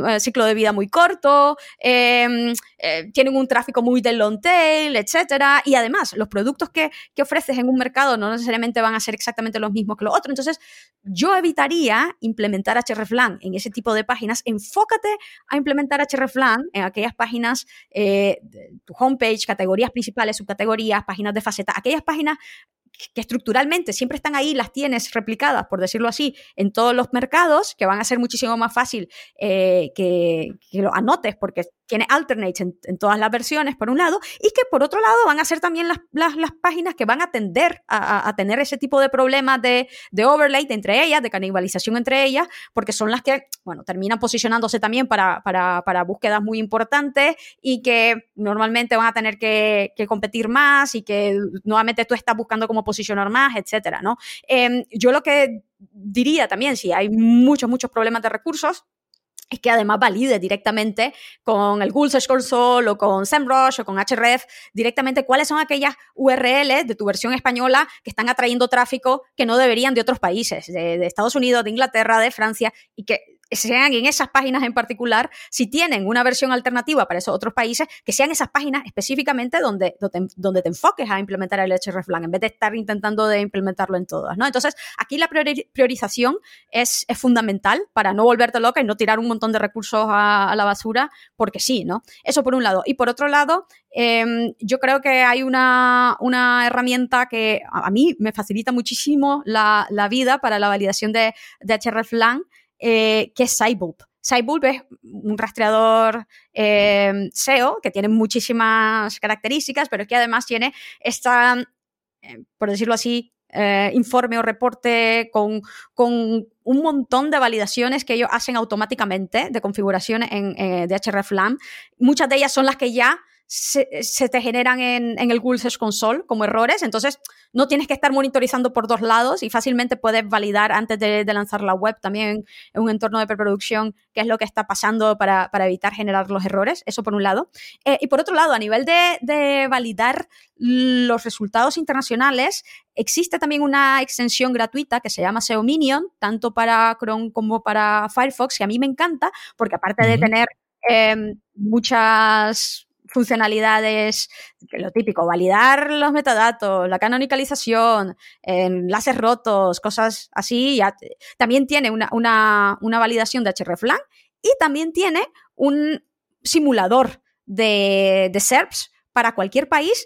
eh, ciclo de vida muy corto, eh, eh, tienen un tráfico muy del long tail, etcétera, y además los productos que, que, ofreces en un mercado no necesariamente van a ser exactamente los mismos que los otros, entonces yo evitaría implementar hreflang en ese tipo de páginas, enfócate a implementar hreflang en aquellas páginas, eh, tu homepage, categorías principales, subcategorías, páginas de faceta, aquellas páginas que estructuralmente siempre están ahí, las tienes replicadas, por decirlo así, en todos los mercados, que van a ser muchísimo más fácil eh, que, que, lo anotes, porque tiene alternates en, en, todas las versiones, por un lado, y que por otro lado van a ser también las, las, las páginas que van a tender a, a, tener ese tipo de problemas de, de overlay entre ellas, de canibalización entre ellas, porque son las que, bueno, terminan posicionándose también para, para, para búsquedas muy importantes y que normalmente van a tener que, que, competir más y que nuevamente tú estás buscando cómo posicionar más, etcétera, ¿no? Eh, yo lo que diría también, si hay muchos, muchos problemas de recursos, es que además valide directamente con el Google Search Console o con SEMrush o con Href directamente cuáles son aquellas URLs de tu versión española que están atrayendo tráfico que no deberían de otros países, de, de Estados Unidos, de Inglaterra, de Francia, y que sean en esas páginas en particular, si tienen una versión alternativa para esos otros países, que sean esas páginas específicamente donde, donde, donde te enfoques a implementar el hreflang, en vez de estar intentando de implementarlo en todas, ¿no? Entonces, aquí la priori priorización es, es, fundamental para no volverte loca y no tirar un montón de recursos a, a, la basura, porque sí, ¿no? Eso por un lado. Y por otro lado, eh, yo creo que hay una, una herramienta que a, a, mí me facilita muchísimo la, la vida para la validación de, de hreflang, eh, que es Sybulb. Sybulb es un rastreador eh, SEO que tiene muchísimas características, pero que además tiene esta, eh, por decirlo así, eh, informe o reporte con, con, un montón de validaciones que ellos hacen automáticamente de configuración en, eh, de hreflang. Muchas de ellas son las que ya se, se, te generan en, en, el Google Search Console como errores, entonces no tienes que estar monitorizando por dos lados y fácilmente puedes validar antes de, de lanzar la web también en un entorno de preproducción qué es lo que está pasando para, para evitar generar los errores, eso por un lado. Eh, y por otro lado, a nivel de, de validar los resultados internacionales, existe también una extensión gratuita que se llama SEO Minion, tanto para Chrome como para Firefox, que a mí me encanta, porque aparte uh -huh. de tener eh, muchas funcionalidades, lo típico, validar los metadatos, la canonicalización, enlaces rotos, cosas así. Ya, también tiene una, una, una validación de hreflang y también tiene un simulador de, de SERPs para cualquier país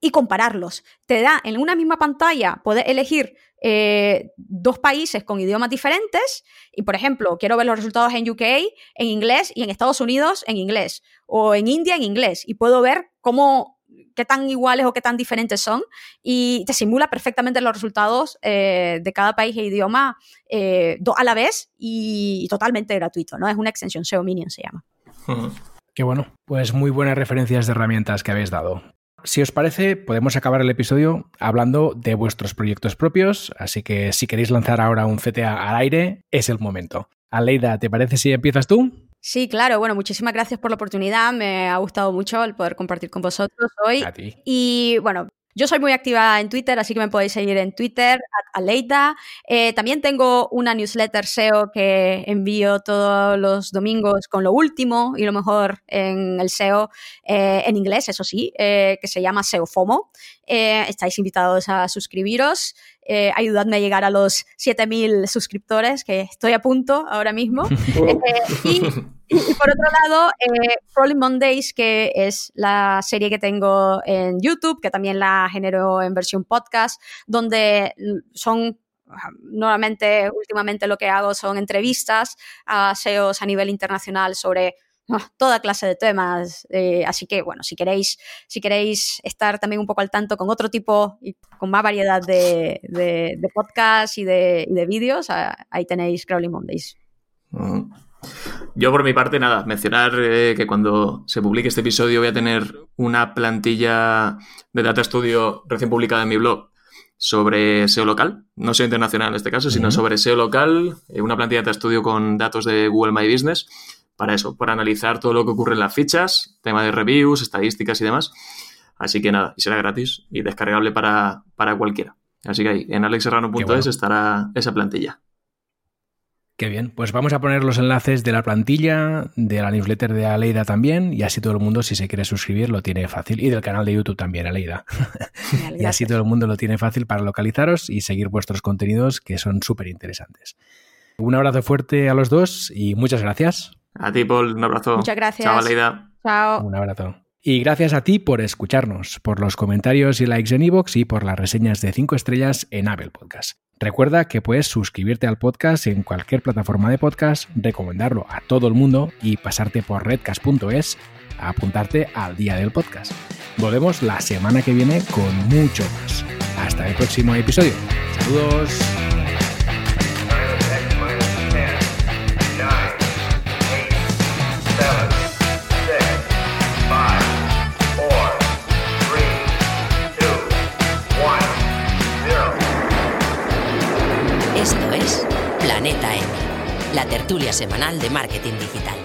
y compararlos. Te da en una misma pantalla, puedes elegir eh, dos países con idiomas diferentes y, por ejemplo, quiero ver los resultados en UK en inglés y en Estados Unidos en inglés o en India en inglés y puedo ver cómo qué tan iguales o qué tan diferentes son y te simula perfectamente los resultados eh, de cada país e idioma eh, a la vez y, y, totalmente gratuito, ¿no? Es una extensión SEO Minion se llama. Uh -huh. Qué bueno, pues muy buenas referencias de herramientas que habéis dado. Si os parece, podemos acabar el episodio hablando de vuestros proyectos propios, así que si queréis lanzar ahora un CTA al aire, es el momento. Aleida, ¿te parece si empiezas tú? Sí, claro. Bueno, muchísimas gracias por la oportunidad. Me ha gustado mucho el poder compartir con vosotros hoy. A ti. Y bueno, yo soy muy activa en Twitter, así que me podéis seguir en Twitter, Aleida. Eh, también tengo una newsletter SEO que envío todos los domingos con lo último y lo mejor en el SEO eh, en inglés, eso sí, eh, que se llama SEO FOMO. Estáis invitados a suscribiros. Eh, ayudadme a llegar a los 7000 suscriptores, que estoy a punto ahora mismo. eh, y, y, por otro lado, eh, Rolling Mondays, que es la serie que tengo en YouTube, que también la genero en versión podcast, donde son nuevamente, últimamente lo que hago son entrevistas a SEOs a nivel internacional sobre toda clase de temas. Eh, así que, bueno, si queréis, si queréis estar también un poco al tanto con otro tipo y con más variedad de, de, de podcasts y de, y de vídeos, ahí tenéis Crowley Mondays. Uh -huh. Yo por mi parte, nada, mencionar eh, que cuando se publique este episodio voy a tener una plantilla de Data Studio recién publicada en mi blog sobre SEO local, no SEO internacional en este caso, sino sobre SEO local, eh, una plantilla de Data Studio con datos de Google My Business, para eso, para analizar todo lo que ocurre en las fichas, tema de reviews, estadísticas y demás. Así que nada, y será gratis y descargable para, para cualquiera. Así que ahí, en alexserrano.es bueno. estará esa plantilla. Qué bien, pues vamos a poner los enlaces de la plantilla, de la newsletter de Aleida también, y así todo el mundo, si se quiere suscribir, lo tiene fácil. Y del canal de YouTube también, Aleida. Y así todo el mundo lo tiene fácil para localizaros y seguir vuestros contenidos que son súper interesantes. Un abrazo fuerte a los dos y muchas gracias. A ti, Paul, un abrazo. Muchas gracias. Chao, Aleida. Chao. Un abrazo. Y gracias a ti por escucharnos, por los comentarios y likes en iVoox y por las reseñas de 5 estrellas en Apple Podcast. Recuerda que puedes suscribirte al podcast en cualquier plataforma de podcast, recomendarlo a todo el mundo y pasarte por redcast.es a apuntarte al día del podcast. Volvemos la semana que viene con mucho más. Hasta el próximo episodio. Saludos. Planeta M, la tertulia semanal de marketing digital.